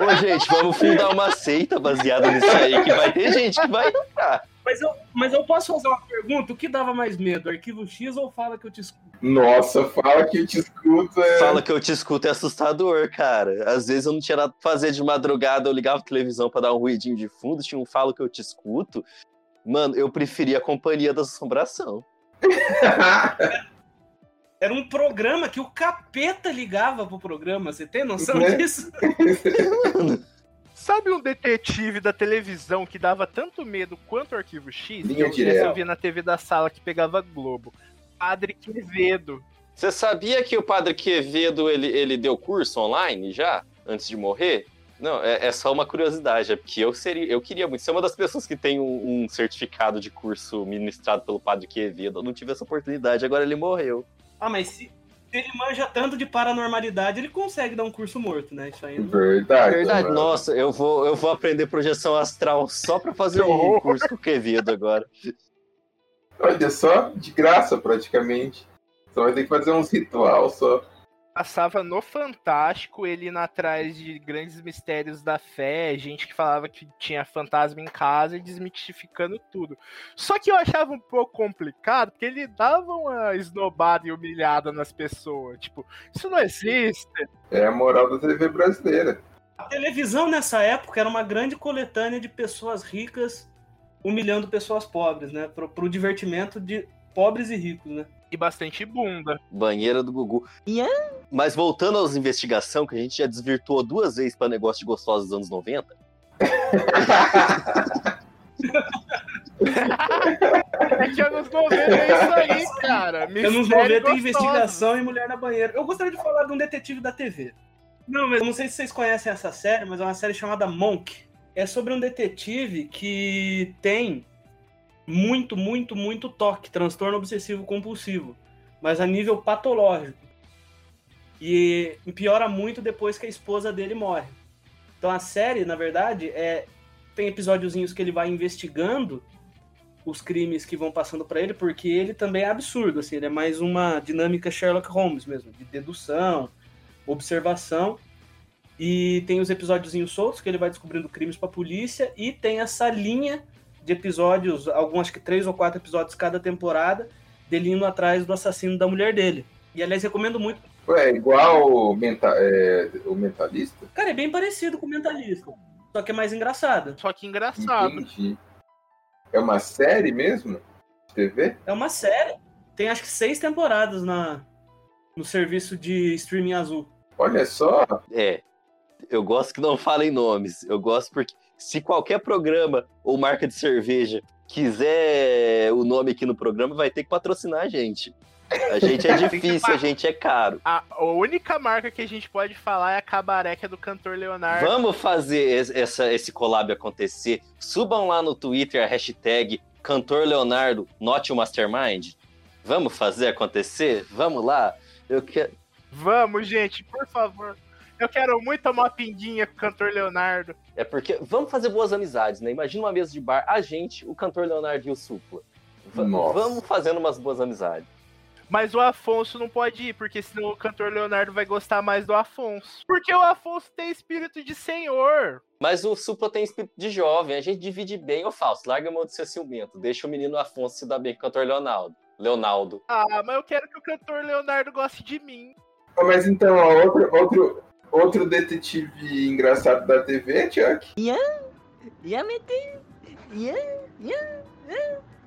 Ô, gente, vamos fundar uma seita baseada nisso aí, que vai ter gente que vai entrar. mas, eu, mas eu posso fazer uma pergunta? O que dava mais medo? Arquivo X ou fala que eu te escuto? Nossa, fala que eu te escuto. É... Fala que eu te escuto é assustador, cara. Às vezes eu não tinha nada pra fazer de madrugada, eu ligava a televisão pra dar um ruidinho de fundo, tinha um falo que eu te escuto. Mano, eu preferia a companhia da assombração. Era um programa que o capeta ligava pro programa. Você tem noção Né? disso? Sabe um detetive da televisão que dava tanto medo quanto o Arquivo X? Linha eu, direta. eu via na TV da sala que pegava Globo. Padre Quevedo. Você sabia que o Padre Quevedo ele, ele deu curso online já, antes de morrer? Não, é, é só uma curiosidade, é porque eu seria, eu queria muito ser uma das pessoas que tem um, um certificado de curso ministrado pelo Padre Quevedo. Eu não tive essa oportunidade, agora ele morreu. Ah, mas se ele manja tanto de paranormalidade, ele consegue dar um curso morto, né? Isso aí não... Verdade. Verdade, mano. nossa, eu vou, eu vou aprender projeção astral só pra fazer um curso com o Quevedo agora. Olha só, de graça praticamente. Só vai ter que fazer uns ritual só. Passava no Fantástico, ele indo atrás de grandes mistérios da fé, gente que falava que tinha fantasma em casa e desmitificando tudo. Só que eu achava um pouco complicado, porque ele dava uma esnobada e humilhada nas pessoas. Tipo, isso não existe. É a moral da TV brasileira. A televisão nessa época era uma grande coletânea de pessoas ricas humilhando pessoas pobres, né? Pro, pro divertimento de pobres e ricos, né? E bastante bunda. Banheira do Gugu. Mas voltando às investigações, que a gente já desvirtuou duas vezes para negócio de gostosos dos anos 90. É que anos 90 é isso aí, cara. Anos Mistério 90 tem gostoso. investigação e mulher na banheira. Eu gostaria de falar de um detetive da TV. Não, mas não sei se vocês conhecem essa série, mas é uma série chamada Monk. É sobre um detetive que tem muito, muito, muito toque, transtorno obsessivo compulsivo, mas a nível patológico. E piora muito depois que a esposa dele morre. Então a série, na verdade, é tem episódiozinhos que ele vai investigando os crimes que vão passando pra ele, porque ele também é absurdo, assim, ele é mais uma dinâmica Sherlock Holmes mesmo, de dedução, observação. E tem os episódiozinhos soltos que ele vai descobrindo crimes pra polícia e tem essa linha de episódios, alguns acho que três ou quatro episódios cada temporada, dele indo atrás do assassino da mulher dele. E aliás, recomendo muito. É igual o, menta, é, o Mentalista? Cara, é bem parecido com o Mentalista, só que é mais engraçado. Só que engraçado. Entendi. É uma série mesmo? De TV? É uma série. Tem acho que seis temporadas na, no serviço de streaming azul. Olha só. É. Eu gosto que não falem nomes. Eu gosto porque se qualquer programa ou marca de cerveja quiser o nome aqui no programa, vai ter que patrocinar a gente. A gente é difícil, a gente é caro. A, única marca que a gente pode falar é a cabaré, que é do cantor Leonardo. Vamos fazer es- essa, esse collab acontecer. Subam lá no Twitter a hashtag Cantor Leonardo Note o Mastermind. Vamos fazer acontecer? Vamos lá. Eu quero. Vamos, gente, por favor. Eu quero muito tomar uma pinguinha com o cantor Leonardo. É porque vamos fazer boas amizades, né? Imagina uma mesa de bar, a gente, o cantor Leonardo e o Supla. Va- Nossa. Vamos fazendo umas boas amizades. Mas o Afonso não pode ir, porque senão o cantor Leonardo vai gostar mais do Afonso. Porque o Afonso tem espírito de senhor. Mas o Supla tem espírito de jovem, a gente divide bem, ô Fausto. Larga a mão de ser ciumento. Deixa o menino Afonso se dar bem com o cantor Leonardo. Leonardo. Ah, mas eu quero que o cantor Leonardo goste de mim. Mas então, ó, outro, outro, outro detetive engraçado da TV é Chuck.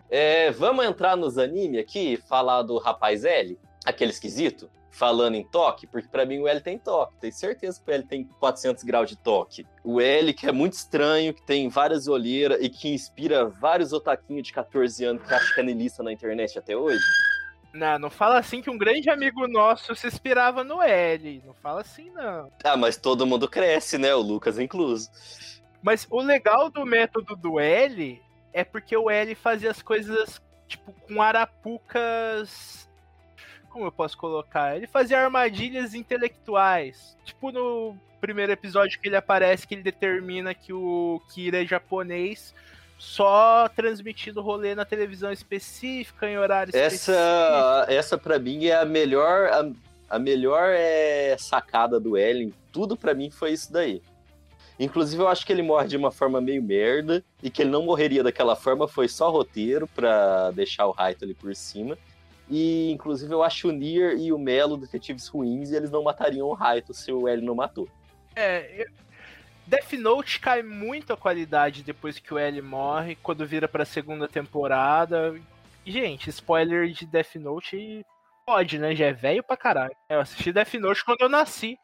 É, vamos entrar nos anime aqui, falar do rapaz L, aquele esquisito, falando em toque, porque pra mim o L tem toque. Tenho certeza que o L tem 400 graus de toque. O L, que é muito estranho, que tem várias olheiras e que inspira vários otaquinhos de 14 anos que acham canelista na internet até hoje. Não, não fala assim que um grande amigo nosso se inspirava no L. Não fala assim, não. Ah, mas todo mundo cresce, né? O Lucas incluso. Mas o legal do método do L é porque o L fazia as coisas, tipo, com arapucas. Como eu posso colocar? Ele fazia armadilhas intelectuais. Tipo no primeiro episódio que ele aparece, que ele determina que o Kira é japonês, só transmitindo rolê na televisão específica, em horário específico. Essa, essa para mim é a melhor, a, a melhor é, sacada do Ellen. Tudo pra mim foi isso daí. Inclusive, eu acho que ele morre de uma forma meio merda e que ele não morreria daquela forma foi só roteiro pra deixar o Raito ali por cima. E, inclusive, eu acho o Nier e o Melo detetives ruins e eles não matariam o Raito se o L não matou. É, Death Note cai muito a qualidade depois que o L morre, quando vira pra segunda temporada. Gente, spoiler de Death Note pode, né? Já é velho pra caralho. Eu assisti Death Note quando eu nasci.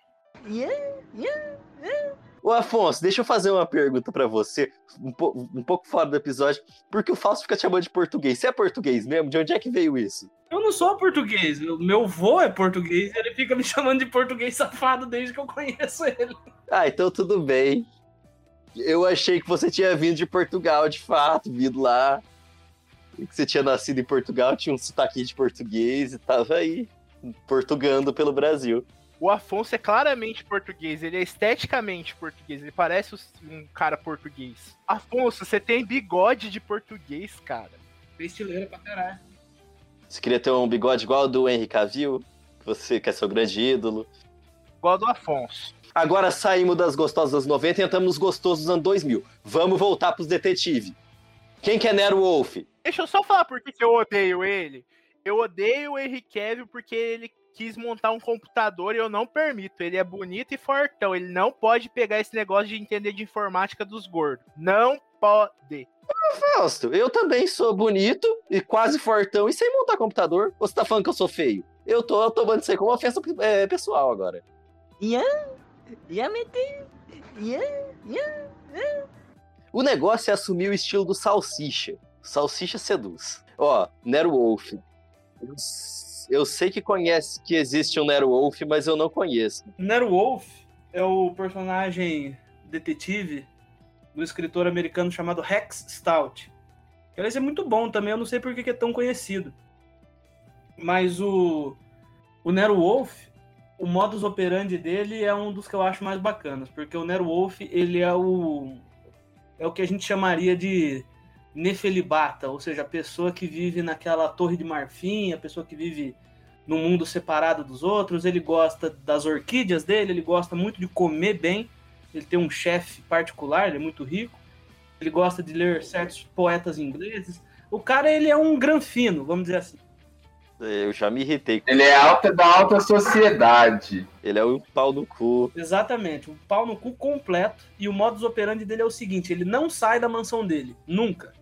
Ô, Afonso, deixa eu fazer uma pergunta pra você, um, po- um pouco fora do episódio, porque o Fausto fica te chamando de português. Você é português mesmo? De onde é que veio isso? Eu não sou português, meu vô é português e ele fica me chamando de português safado desde que eu conheço ele. Ah, então tudo bem. Eu achei que você tinha vindo de Portugal, de fato, vindo lá. Que você tinha nascido em Portugal, tinha um sotaque de português e tava aí, portugando pelo Brasil. O Afonso é claramente português, ele é esteticamente português, ele parece um cara português. Afonso, você tem bigode de português, cara. Estileira pra caralho. Você queria ter um bigode igual ao do Henry Cavill? Você que é seu grande ídolo. Igual do Afonso. Agora saímos das gostosas dos 90 e entramos nos gostosos dos anos 2000. Vamos voltar pros detetives. Quem que é Nero Wolf? Deixa eu só falar por que que eu odeio ele. Eu odeio o Henry Cavill porque ele quis montar um computador e eu não permito. Ele é bonito e fortão. Ele não pode pegar esse negócio de entender de informática dos gordos. Não pode. Fausto, eu também sou bonito e quase fortão e sem montar computador. Ou você tá falando que eu sou feio? Eu tô tomando isso aí como ofensa é, pessoal agora. O negócio é assumir o estilo do salsicha. Salsicha seduz. Ó, Nero Wolf. Eu, eu sei que conhece que existe um Nero Wolf, mas eu não conheço. Nero Wolf é o personagem detetive do escritor americano chamado Rex Stout. Que aliás é muito bom também, eu não sei por que é tão conhecido. Mas o, o Nero Wolf, o modus operandi dele é um dos que eu acho mais bacanas, porque o Nero Wolf, ele é o é o que a gente chamaria de nefelibata, ou seja, a pessoa que vive naquela torre de marfim, a pessoa que vive num mundo separado dos outros, ele gosta das orquídeas dele, ele gosta muito de comer bem, ele tem um chefe particular, ele é muito rico, ele gosta de ler certos poetas ingleses. O cara, ele é um granfino, vamos dizer assim. Eu já me irritei. Ele é alta da alta sociedade. Ele é um pau no cu. Exatamente, um pau no cu completo. E o modus operandi dele é o seguinte: ele não sai da mansão dele. Nunca.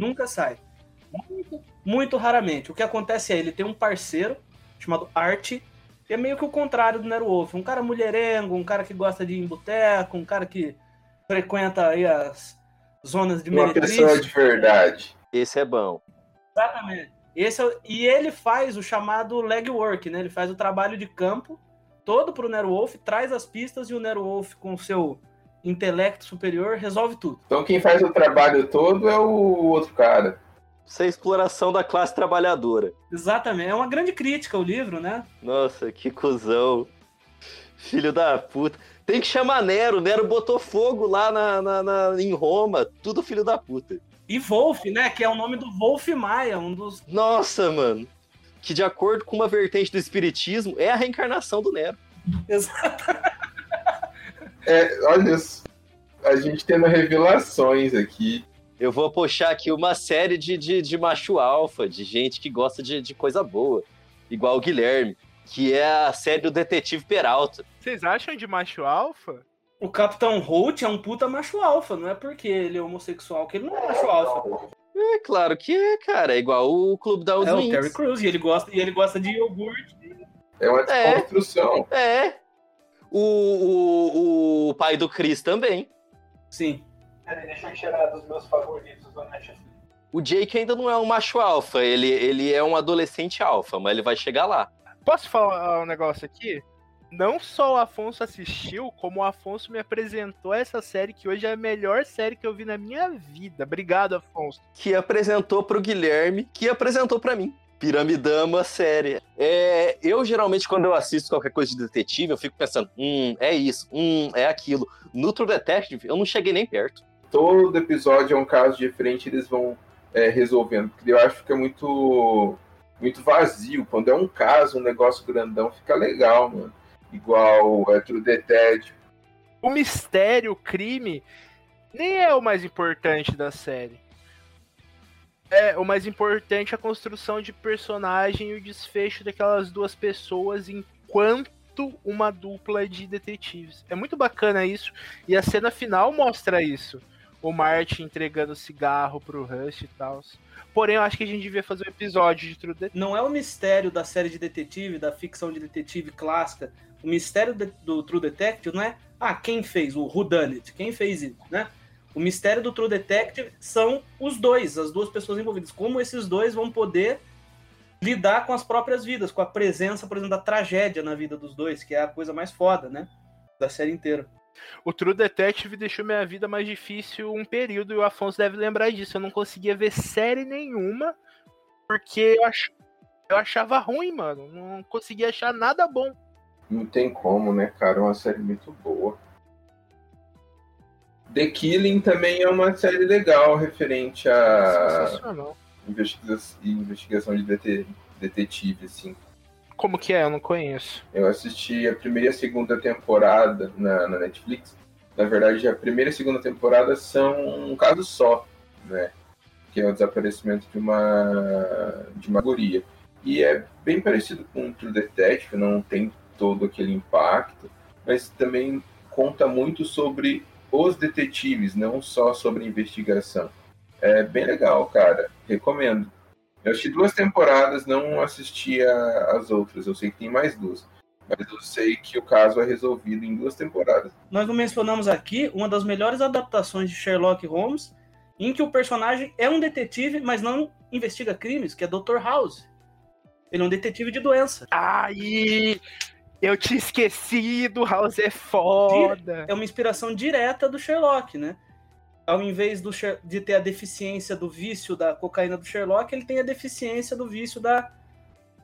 Nunca sai. Muito, muito raramente. O que acontece é ele tem um parceiro chamado Art, que é meio que o contrário do Nero Wolf. Um cara mulherengo, um cara que gosta de ir em boteco, um cara que frequenta aí as zonas de Uma meretriz. pessoa de verdade. Esse é bom. Exatamente. Esse é o- e ele faz o chamado legwork, né? Ele faz o trabalho de campo todo pro Nero Wolf, traz as pistas e o Nero Wolf, com seu intelecto superior, resolve tudo. Então quem faz o trabalho todo é o outro cara. Isso é exploração da classe trabalhadora. Exatamente. É uma grande crítica o livro, né? Nossa, que cuzão. Filho da puta. Tem que chamar Nero. Nero botou fogo lá na, na- na- em Roma. Tudo filho da puta. E Wolf, né? Que é o nome do Wolf Maia, um dos. Nossa, mano. Que de acordo com uma vertente do espiritismo, é a reencarnação do Nero. É, olha, isso. a gente tendo revelações aqui. Eu vou puxar aqui uma série de, de, de macho alfa, de gente que gosta de, de coisa boa. Igual o Guilherme, que é a série do Detetive Peralta. Vocês acham de macho alfa? O Capitão Holt é um puta macho alfa, não é porque ele é homossexual que ele não é macho alfa. É claro que é, cara. É igual o Clube da É o. Terry Crews, e ele gosta, e ele gosta de iogurte. É uma É. desconstrução. É. O, o, o pai do Chris também. Sim. Deixa eu tirar dos meus favoritos do Netflix. O Jake ainda não é um macho alfa, ele, ele é um adolescente alfa, mas ele vai chegar lá. Posso falar um negócio aqui? Não só o Afonso assistiu, como o Afonso me apresentou essa série que hoje é a melhor série que eu vi na minha vida. Obrigado, Afonso. Que apresentou pro Guilherme, que apresentou pra mim. Piramidama série. É, eu geralmente, quando eu assisto qualquer coisa de detetive, eu fico pensando, hum, é isso, hum, é aquilo. No True Detective, eu não cheguei nem perto. Todo episódio é um caso diferente, eles vão é, resolvendo. Porque eu acho que é muito, muito vazio. Quando é um caso, um negócio grandão, fica legal, mano. Igual é, True Detective. O mistério, o crime, nem é o mais importante da série. É, o mais importante é a construção de personagem e o desfecho daquelas duas pessoas enquanto uma dupla de detetives. É muito bacana isso, e a cena final mostra isso. O Martin entregando cigarro pro Rush e tal. Porém, eu acho que a gente devia fazer um episódio de True Detective. Não é o mistério da série de detetive, da ficção de detetive clássica. O mistério de- do True Detective não é, ah, quem fez o Who Done It? Quem fez isso, né? O mistério do True Detective são os dois, as duas pessoas envolvidas. Como esses dois vão poder lidar com as próprias vidas, com a presença, por exemplo, da tragédia na vida dos dois, que é a coisa mais foda, né? Da série inteira. O True Detective deixou minha vida mais difícil um período e o Afonso deve lembrar disso. Eu não conseguia ver série nenhuma porque eu, ach... eu achava ruim, mano. Não conseguia achar nada bom. Não tem como, né, cara? É uma série muito boa. The Killing também é uma série legal referente a investiga- investigação de dete- detetive, assim. Como que é? Eu não conheço. Eu assisti a primeira e a segunda temporada na, na Netflix. Na verdade, a primeira e a segunda temporada são um caso só, né? Que é o desaparecimento de uma de uma guria. E é bem parecido com o True Detective, não tem todo aquele impacto, mas também conta muito sobre os detetives, não só sobre investigação. É bem legal, cara. Recomendo. Eu assisti duas temporadas, não assisti a- as outras. Eu sei que tem mais duas. Mas eu sei que o caso é resolvido em duas temporadas. Nós não mencionamos aqui uma das melhores adaptações de Sherlock Holmes, em que o personagem é um detetive, mas não investiga crimes, que é Dr. House. Ele é um detetive de doença. Ai, eu tinha esquecido, House é foda. É uma inspiração direta do Sherlock, né? Ao invés do de ter a deficiência do vício da cocaína do Sherlock, ele tem a deficiência do vício da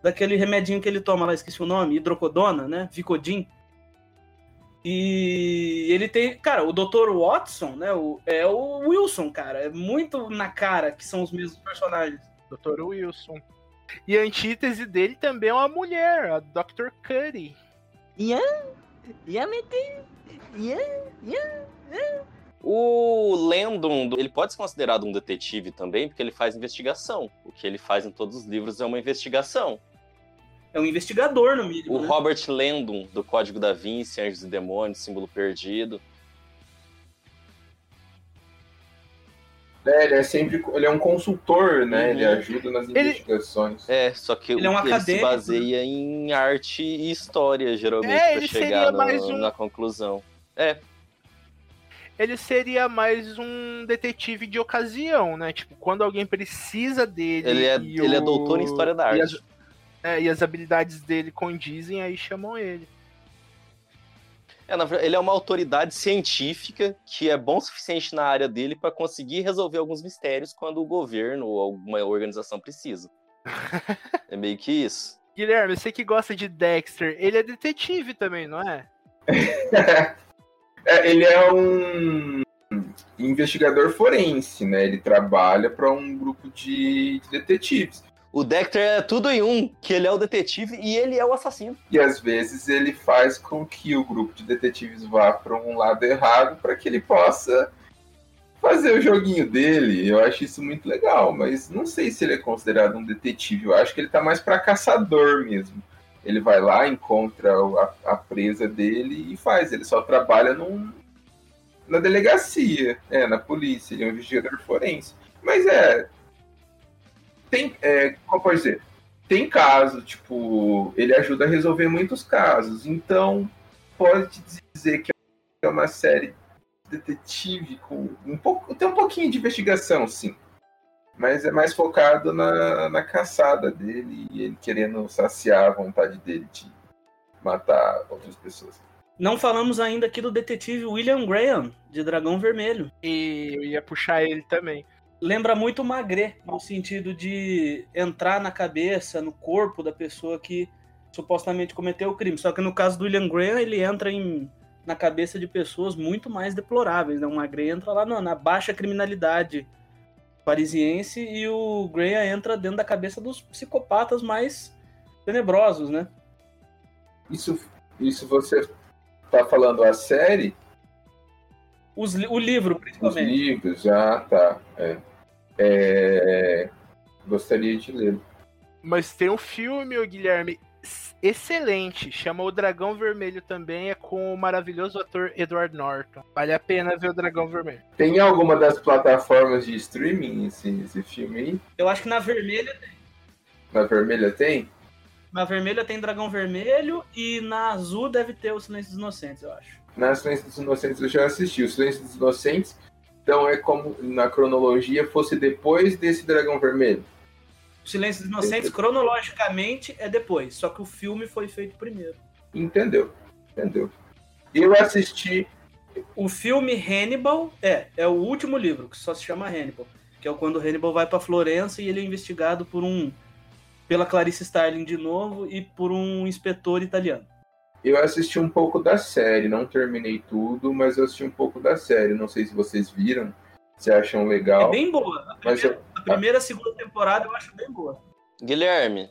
daquele remedinho que ele toma lá, esqueci o nome, hidrocodona, né? Vicodin. E ele tem, cara, o Dr. Watson, né? O, é o Wilson, cara. É muito na cara que são os mesmos personagens. Dr. Wilson. E a antítese dele também é uma mulher, a Dr. O Landon, ele pode ser considerado um detetive também, porque ele faz investigação. O que ele faz em todos os livros é uma investigação. É um investigador, no mínimo. O né? Robert Landon, do Código da Vinci, Anjos e Demônios, Símbolo Perdido. É, ele é sempre. Ele é um consultor, né? Uhum. Ele ajuda nas Ele- É, investigações. só que Ele é um se acadêmico, baseia em arte e história, geralmente, É, pra ele chegar no- mais um- na conclusão. É, Ele seria mais um detetive de ocasião, né? Tipo, quando alguém precisa dele. ele é, e ele é o- doutor em História da e Arte. as, é, e as habilidades dele condizem, aí chamam ele. É, na verdade, ele é uma autoridade científica que é bom o suficiente na área dele para conseguir resolver alguns mistérios quando o governo ou alguma organização precisa. é meio que isso. Guilherme, você que gosta de Dexter, ele é detetive também, não é? É, ele é um investigador forense, né? Ele trabalha para um grupo de de detetives. O Dexter é tudo em um, que ele é o detetive e ele é o assassino. E às vezes ele faz com que o grupo de detetives vá para um lado errado para que ele possa fazer o joguinho dele. Eu acho isso muito legal, mas não sei se ele é considerado um detetive. Eu acho que ele tá mais para caçador mesmo. Ele vai lá, encontra a, a presa dele e faz. Ele só trabalha num, na delegacia, é, na polícia. Ele é um investigador forense. Mas é. Tem. É, como pode dizer? tem caso, tipo, ele ajuda a resolver muitos casos. Então, pode dizer que é uma série detetive com um pouco, tem um pouquinho de investigação, sim. Mas é mais focado na, na caçada dele e ele querendo saciar a vontade dele de matar outras pessoas. Não falamos ainda aqui do detetive William Graham, de Dragão Vermelho. E eu ia puxar ele também. Lembra muito o Magret, no sentido de entrar na cabeça, no corpo da pessoa que supostamente cometeu o crime. Só que no caso do William Graham, ele entra em, na cabeça de pessoas muito mais deploráveis. Né? O Magret entra lá na, na baixa criminalidade parisiense e o Graham entra dentro da cabeça dos psicopatas mais tenebrosos, né? Isso, isso você tá falando a série? Os o livro, Os principalmente. livros, já tá. É. É, gostaria de ler. Mas tem um filme, Guilherme, excelente. Chama O Dragão Vermelho também. É com o maravilhoso ator Edward Norton. Vale a pena ver O Dragão Vermelho. Tem alguma das plataformas de streaming esse, esse filme aí? Eu acho que na vermelha Na vermelha tem? Na vermelha tem Dragão Vermelho e na azul deve ter o Silêncio dos Inocentes, eu acho. Na Silêncio dos Inocentes eu já assisti. O Silêncio dos Inocentes, então é como na cronologia fosse depois desse Dragão Vermelho. O Silêncio dos Inocentes, cronologicamente, é depois, só que o filme foi feito primeiro. Entendeu? Entendeu? Eu assisti. O filme Hannibal é, é o último livro, que só se chama Hannibal, que é quando Hannibal vai para Florença e ele é investigado por um pela Clarice Starling de novo e por um inspetor italiano. Eu assisti um pouco da série, não terminei tudo, mas eu assisti um pouco da série. Não sei se vocês viram, se acham É legal. bem boa. A Mas primeira, eu, a primeira e a segunda temporada eu acho bem boa. Guilherme.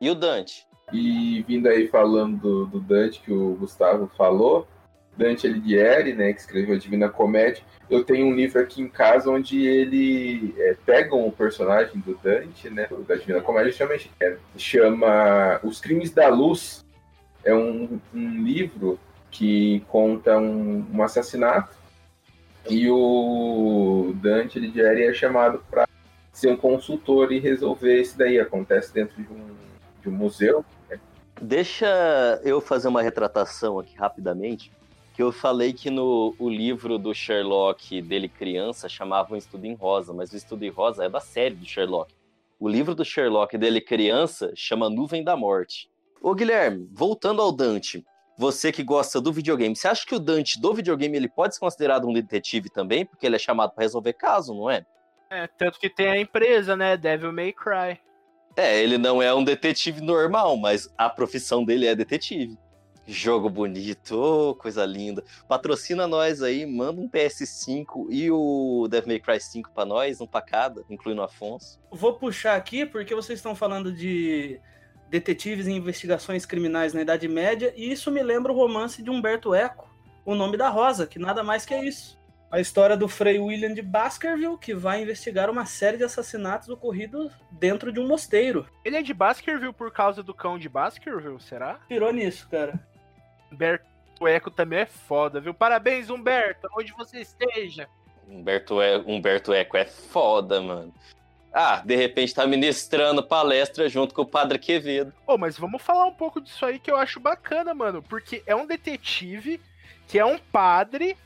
E o Dante? E vindo aí falando do, do Dante, que o Gustavo falou, Dante Alighieri, né, que escreveu a Divina Comédia, eu tenho um livro aqui em casa onde ele é, pegam o personagem do Dante, né, da Divina Comédia, chama, é, chama Os Crimes da Luz. É um, um livro que conta um, um assassinato E o Dante Alighieri é chamado para ser um consultor e resolver isso daí. Acontece dentro de um, de um museu. Deixa eu fazer uma retratação aqui rapidamente, que eu falei que no o livro do Sherlock dele criança chamava um Estudo em Rosa, mas o Estudo em Rosa é da série do Sherlock. O livro do Sherlock dele criança chama Nuvem da Morte. Ô Guilherme, voltando ao Dante, você que gosta do videogame, você acha que o Dante do videogame ele pode ser considerado um detetive também, porque ele é chamado para resolver caso, não é? É, tanto que tem a empresa, né? Devil May Cry. É, ele não é um detetive normal, mas a profissão dele é detetive. Jogo bonito, ô, coisa linda. Patrocina nós aí, manda um PS5 e o Devil May Cry 5 pra nós, um pra cada, incluindo o Afonso. Vou puxar aqui porque vocês estão falando de detetives e investigações criminais na Idade Média, e isso me lembra o romance de Humberto Eco, O Nome da Rosa, que nada mais que é isso. A história do Frei William de Baskerville, que vai investigar uma série de assassinatos ocorridos dentro de um mosteiro. Ele é de Baskerville por causa do cão de Baskerville, será? Pirou nisso, cara. Humberto Eco também é foda, viu? Parabéns, Humberto, onde você esteja. Humberto, e... Humberto Eco é foda, mano. Ah, de repente tá ministrando palestra junto com o Padre Quevedo. Pô, mas vamos falar um pouco disso aí que eu acho bacana, mano. Porque é um detetive que é um padre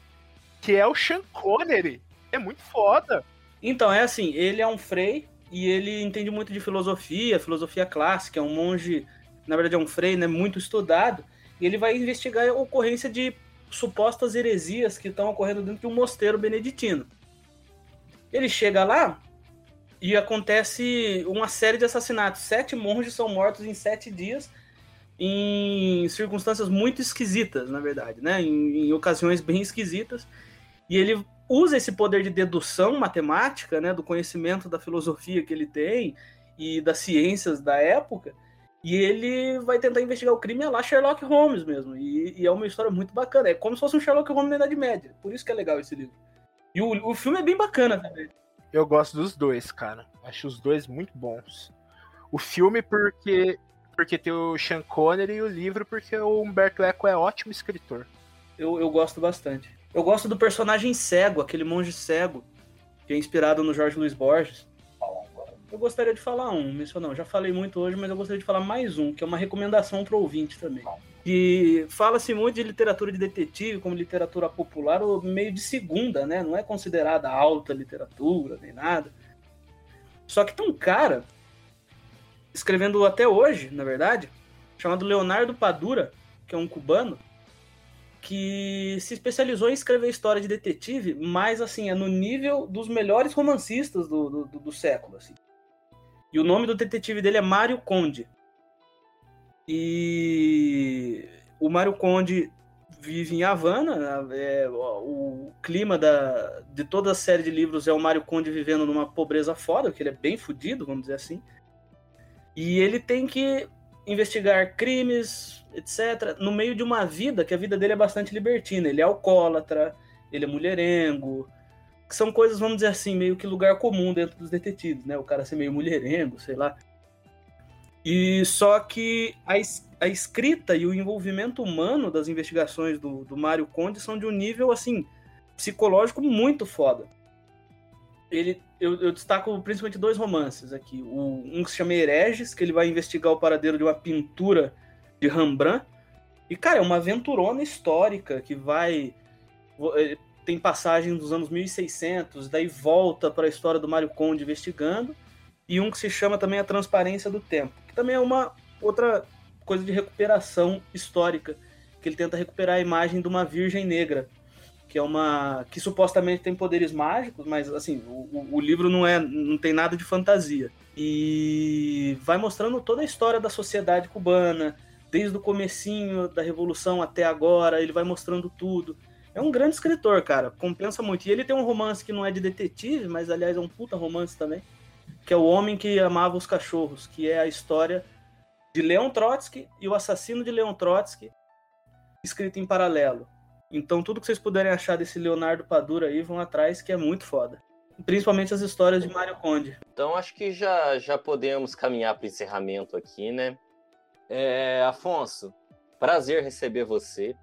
que é o Sean Connery. É muito foda. Então, é assim, ele é um frei e ele entende muito de filosofia, filosofia clássica, é um monge, na verdade é um frei, né, muito estudado, e ele vai investigar a ocorrência de supostas heresias que estão ocorrendo dentro de um mosteiro beneditino. Ele chega lá e acontece uma série de assassinatos. Sete monges são mortos em sete dias, em circunstâncias muito esquisitas, na verdade, né? Em, em ocasiões bem esquisitas. E ele usa esse poder de dedução matemática, né, do conhecimento da filosofia que ele tem e das ciências da época, e ele vai tentar investigar o crime é lá Sherlock Holmes mesmo. E, e, é uma história muito bacana. É como se fosse um Sherlock Holmes na Idade Média. Por isso que é legal esse livro. E o, o filme é bem bacana também. Eu gosto dos dois, cara. Acho os dois muito bons. O filme porque porque tem o Sean Connery e o livro porque o Humberto Eco é ótimo escritor. Eu, eu gosto bastante. Eu gosto do personagem cego, aquele monge cego, que é inspirado no Jorge Luiz Borges. Eu gostaria de falar um, mencionar, já falei muito hoje, mas eu gostaria de falar mais um, que é uma recomendação para o ouvinte também. Que fala-se muito de literatura de detetive como literatura popular, ou meio de segunda, né? Não é considerada alta literatura, nem nada. Só que tem um cara, escrevendo até hoje, na verdade, chamado Leonardo Padura, que é um cubano, que se especializou em escrever história de detetive, mas assim, é no nível dos melhores romancistas do, do, do século. Assim. E o nome do detetive dele é Mário Conde. E o Mário Conde vive em Havana. Né? É, o clima da, de toda a série de livros é o Mário Conde vivendo numa pobreza foda, porque ele é bem fodido, vamos dizer assim. E ele tem que investigar crimes, etc., no meio de uma vida que a vida dele é bastante libertina. Ele é alcoólatra, ele é mulherengo, que são coisas, vamos dizer assim, meio que lugar comum dentro dos detetives, né? O cara ser meio mulherengo, sei lá. E só que a, a escrita e o envolvimento humano das investigações do, do Mário Conde são de um nível, assim, psicológico muito foda. Ele, eu, eu, destaco principalmente dois romances aqui. O, um que se chama Hereges, que ele vai investigar o paradeiro de uma pintura de Rembrandt. E, cara, é uma aventurona histórica que vai. Eh, tem passagem dos anos 1600, daí volta para a história do Mário Conde investigando. E um que se chama também A Transparência do Tempo, que também é uma outra coisa de recuperação histórica, que ele tenta recuperar a imagem de uma virgem negra, que é uma que supostamente tem poderes mágicos, mas assim, o, o livro não é não tem nada de fantasia. E vai mostrando toda a história da sociedade cubana, desde o comecinho da revolução até agora, ele vai mostrando tudo. É um grande escritor, cara, compensa muito. E ele tem um romance que não é de detetive, mas aliás é um puta romance também, que é O Homem que Amava os Cachorros, que é a história de Leon Trotsky e o assassino de Leon Trotsky, escrito em paralelo. Então tudo que vocês puderem achar desse Leonardo Padura aí, vão atrás, que é muito foda. Principalmente as histórias de Mário Conde. Então acho que já, já podemos caminhar para o encerramento aqui, né? É, Afonso, prazer receber você.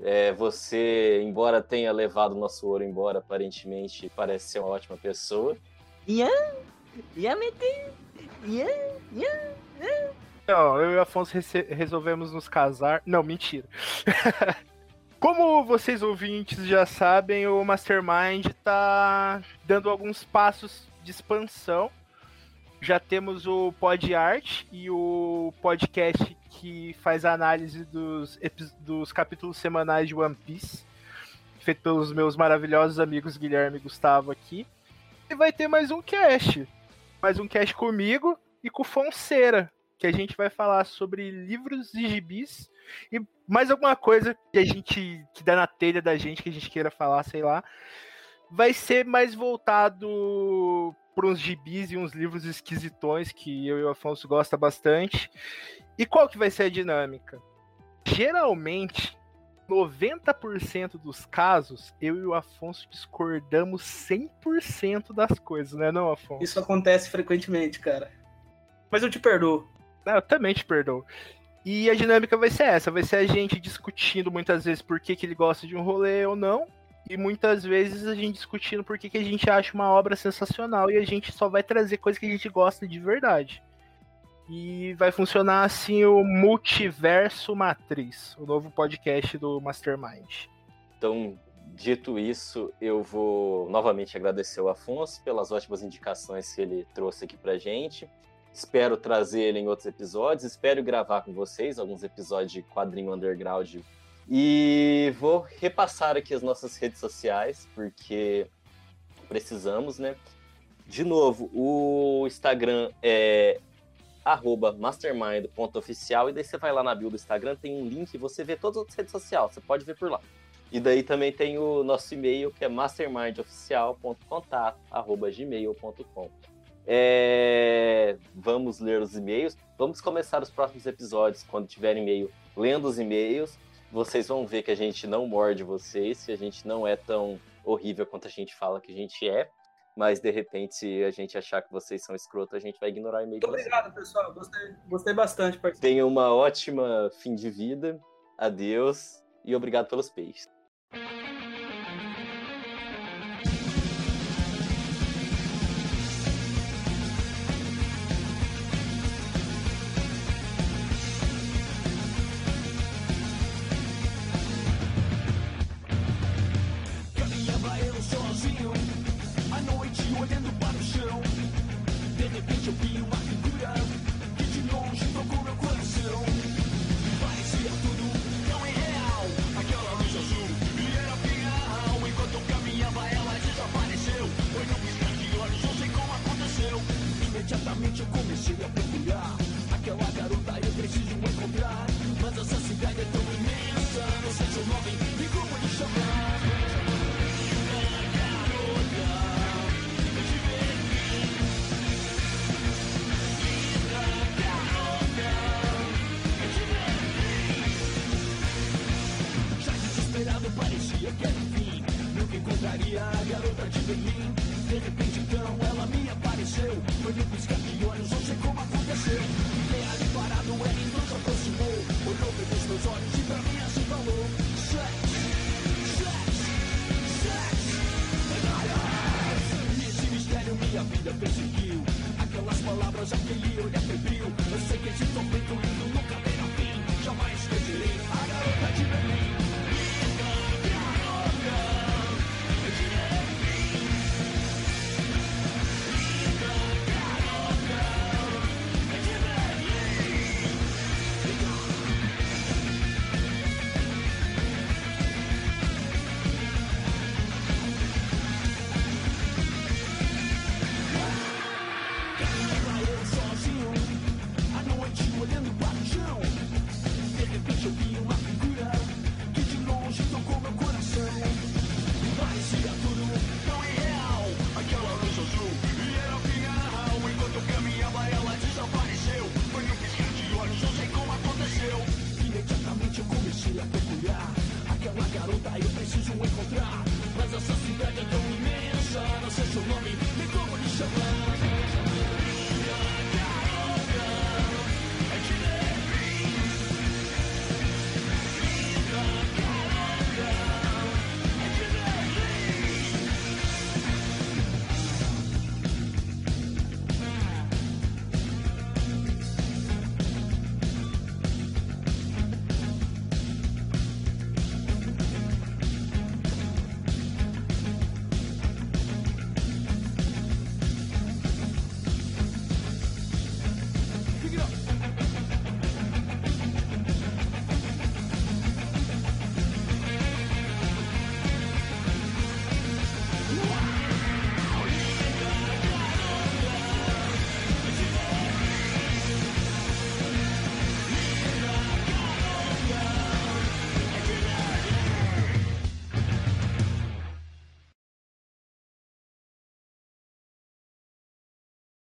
É, você, embora tenha levado o nosso ouro embora, aparentemente parece ser uma ótima pessoa. Não, eu e o Afonso resolvemos nos casar. Não, mentira. Como vocês ouvintes já sabem, o Mastermind tá dando alguns passos de expansão. Já temos o Pod Art e o podcast que faz a análise dos, dos capítulos semanais de One Piece, feito pelos meus maravilhosos amigos Guilherme e Gustavo aqui. E vai ter mais um cast. Mais um cast comigo e com o Fonseira, que a gente vai falar sobre livros e gibis e mais alguma coisa que a gente que dá na telha da gente que a gente queira falar, sei lá. Vai ser mais voltado para uns gibis e uns livros esquisitões que eu e o Afonso gosta bastante. E qual que vai ser a dinâmica? Geralmente, 90% dos casos, eu e o Afonso discordamos 100% das coisas, né, não, Afonso? Isso acontece frequentemente, cara. Mas eu te perdoo. Não, eu também te perdoo. E a dinâmica vai ser essa, vai ser a gente discutindo muitas vezes por que, que ele gosta de um rolê ou não, e muitas vezes a gente discutindo por que, que a gente acha uma obra sensacional e a gente só vai trazer coisa que a gente gosta de verdade. E vai funcionar assim o Multiverso Matriz, o novo podcast do Mastermind. Então, dito isso, eu vou novamente agradecer o Afonso pelas ótimas indicações que ele trouxe aqui pra gente. Espero trazer ele em outros episódios, espero gravar com vocês alguns episódios de quadrinho underground. E vou repassar aqui as nossas redes sociais, porque precisamos, né? De novo, o Instagram é arroba mastermind.oficial e daí você vai lá na bio do Instagram, tem um link você vê todas as redes sociais, você pode ver por lá. E daí também tem o nosso e-mail que é mastermindoficial.contato@gmail.com. É... Vamos ler os e-mails. Vamos começar os próximos episódios quando tiver e-mail, lendo os e-mails. Vocês vão ver que a gente não morde vocês, que a gente não é tão horrível quanto a gente fala que a gente é. Mas de repente, se a gente achar que vocês são escroto, a gente vai ignorar e-mail Muito obrigado, pessoal. Gostei, gostei bastante, parceiro. Tenha uma ótima fim de vida. Adeus e obrigado pelos peixes. De repente eu vi uma figura que de longe tocou meu coração. Parecia tudo tão irreal, aquela luz azul e era final. Enquanto caminhava, ela desapareceu. Foi num piscar de olhos, não sei como aconteceu. Imediatamente eu comecei a procurar aquela garota eu preciso encontrar. Mas essa cidade é tão imensa, parecia que o fim Nunca encontraria a garota de Berlim? De repente então ela me apareceu. Foi no piscar de olhos, não sei como aconteceu. Fiquei ali parado, ela então se aproximou. Olhou pelos meus olhos e pra mim assim falou Sex, sex, sex Nesse mistério minha vida perseguiu. Aquelas palavras, aquele olhar febril. Eu sei que esse tormento lindo nunca terá fim. Jamais esquecerei a garota de Berlim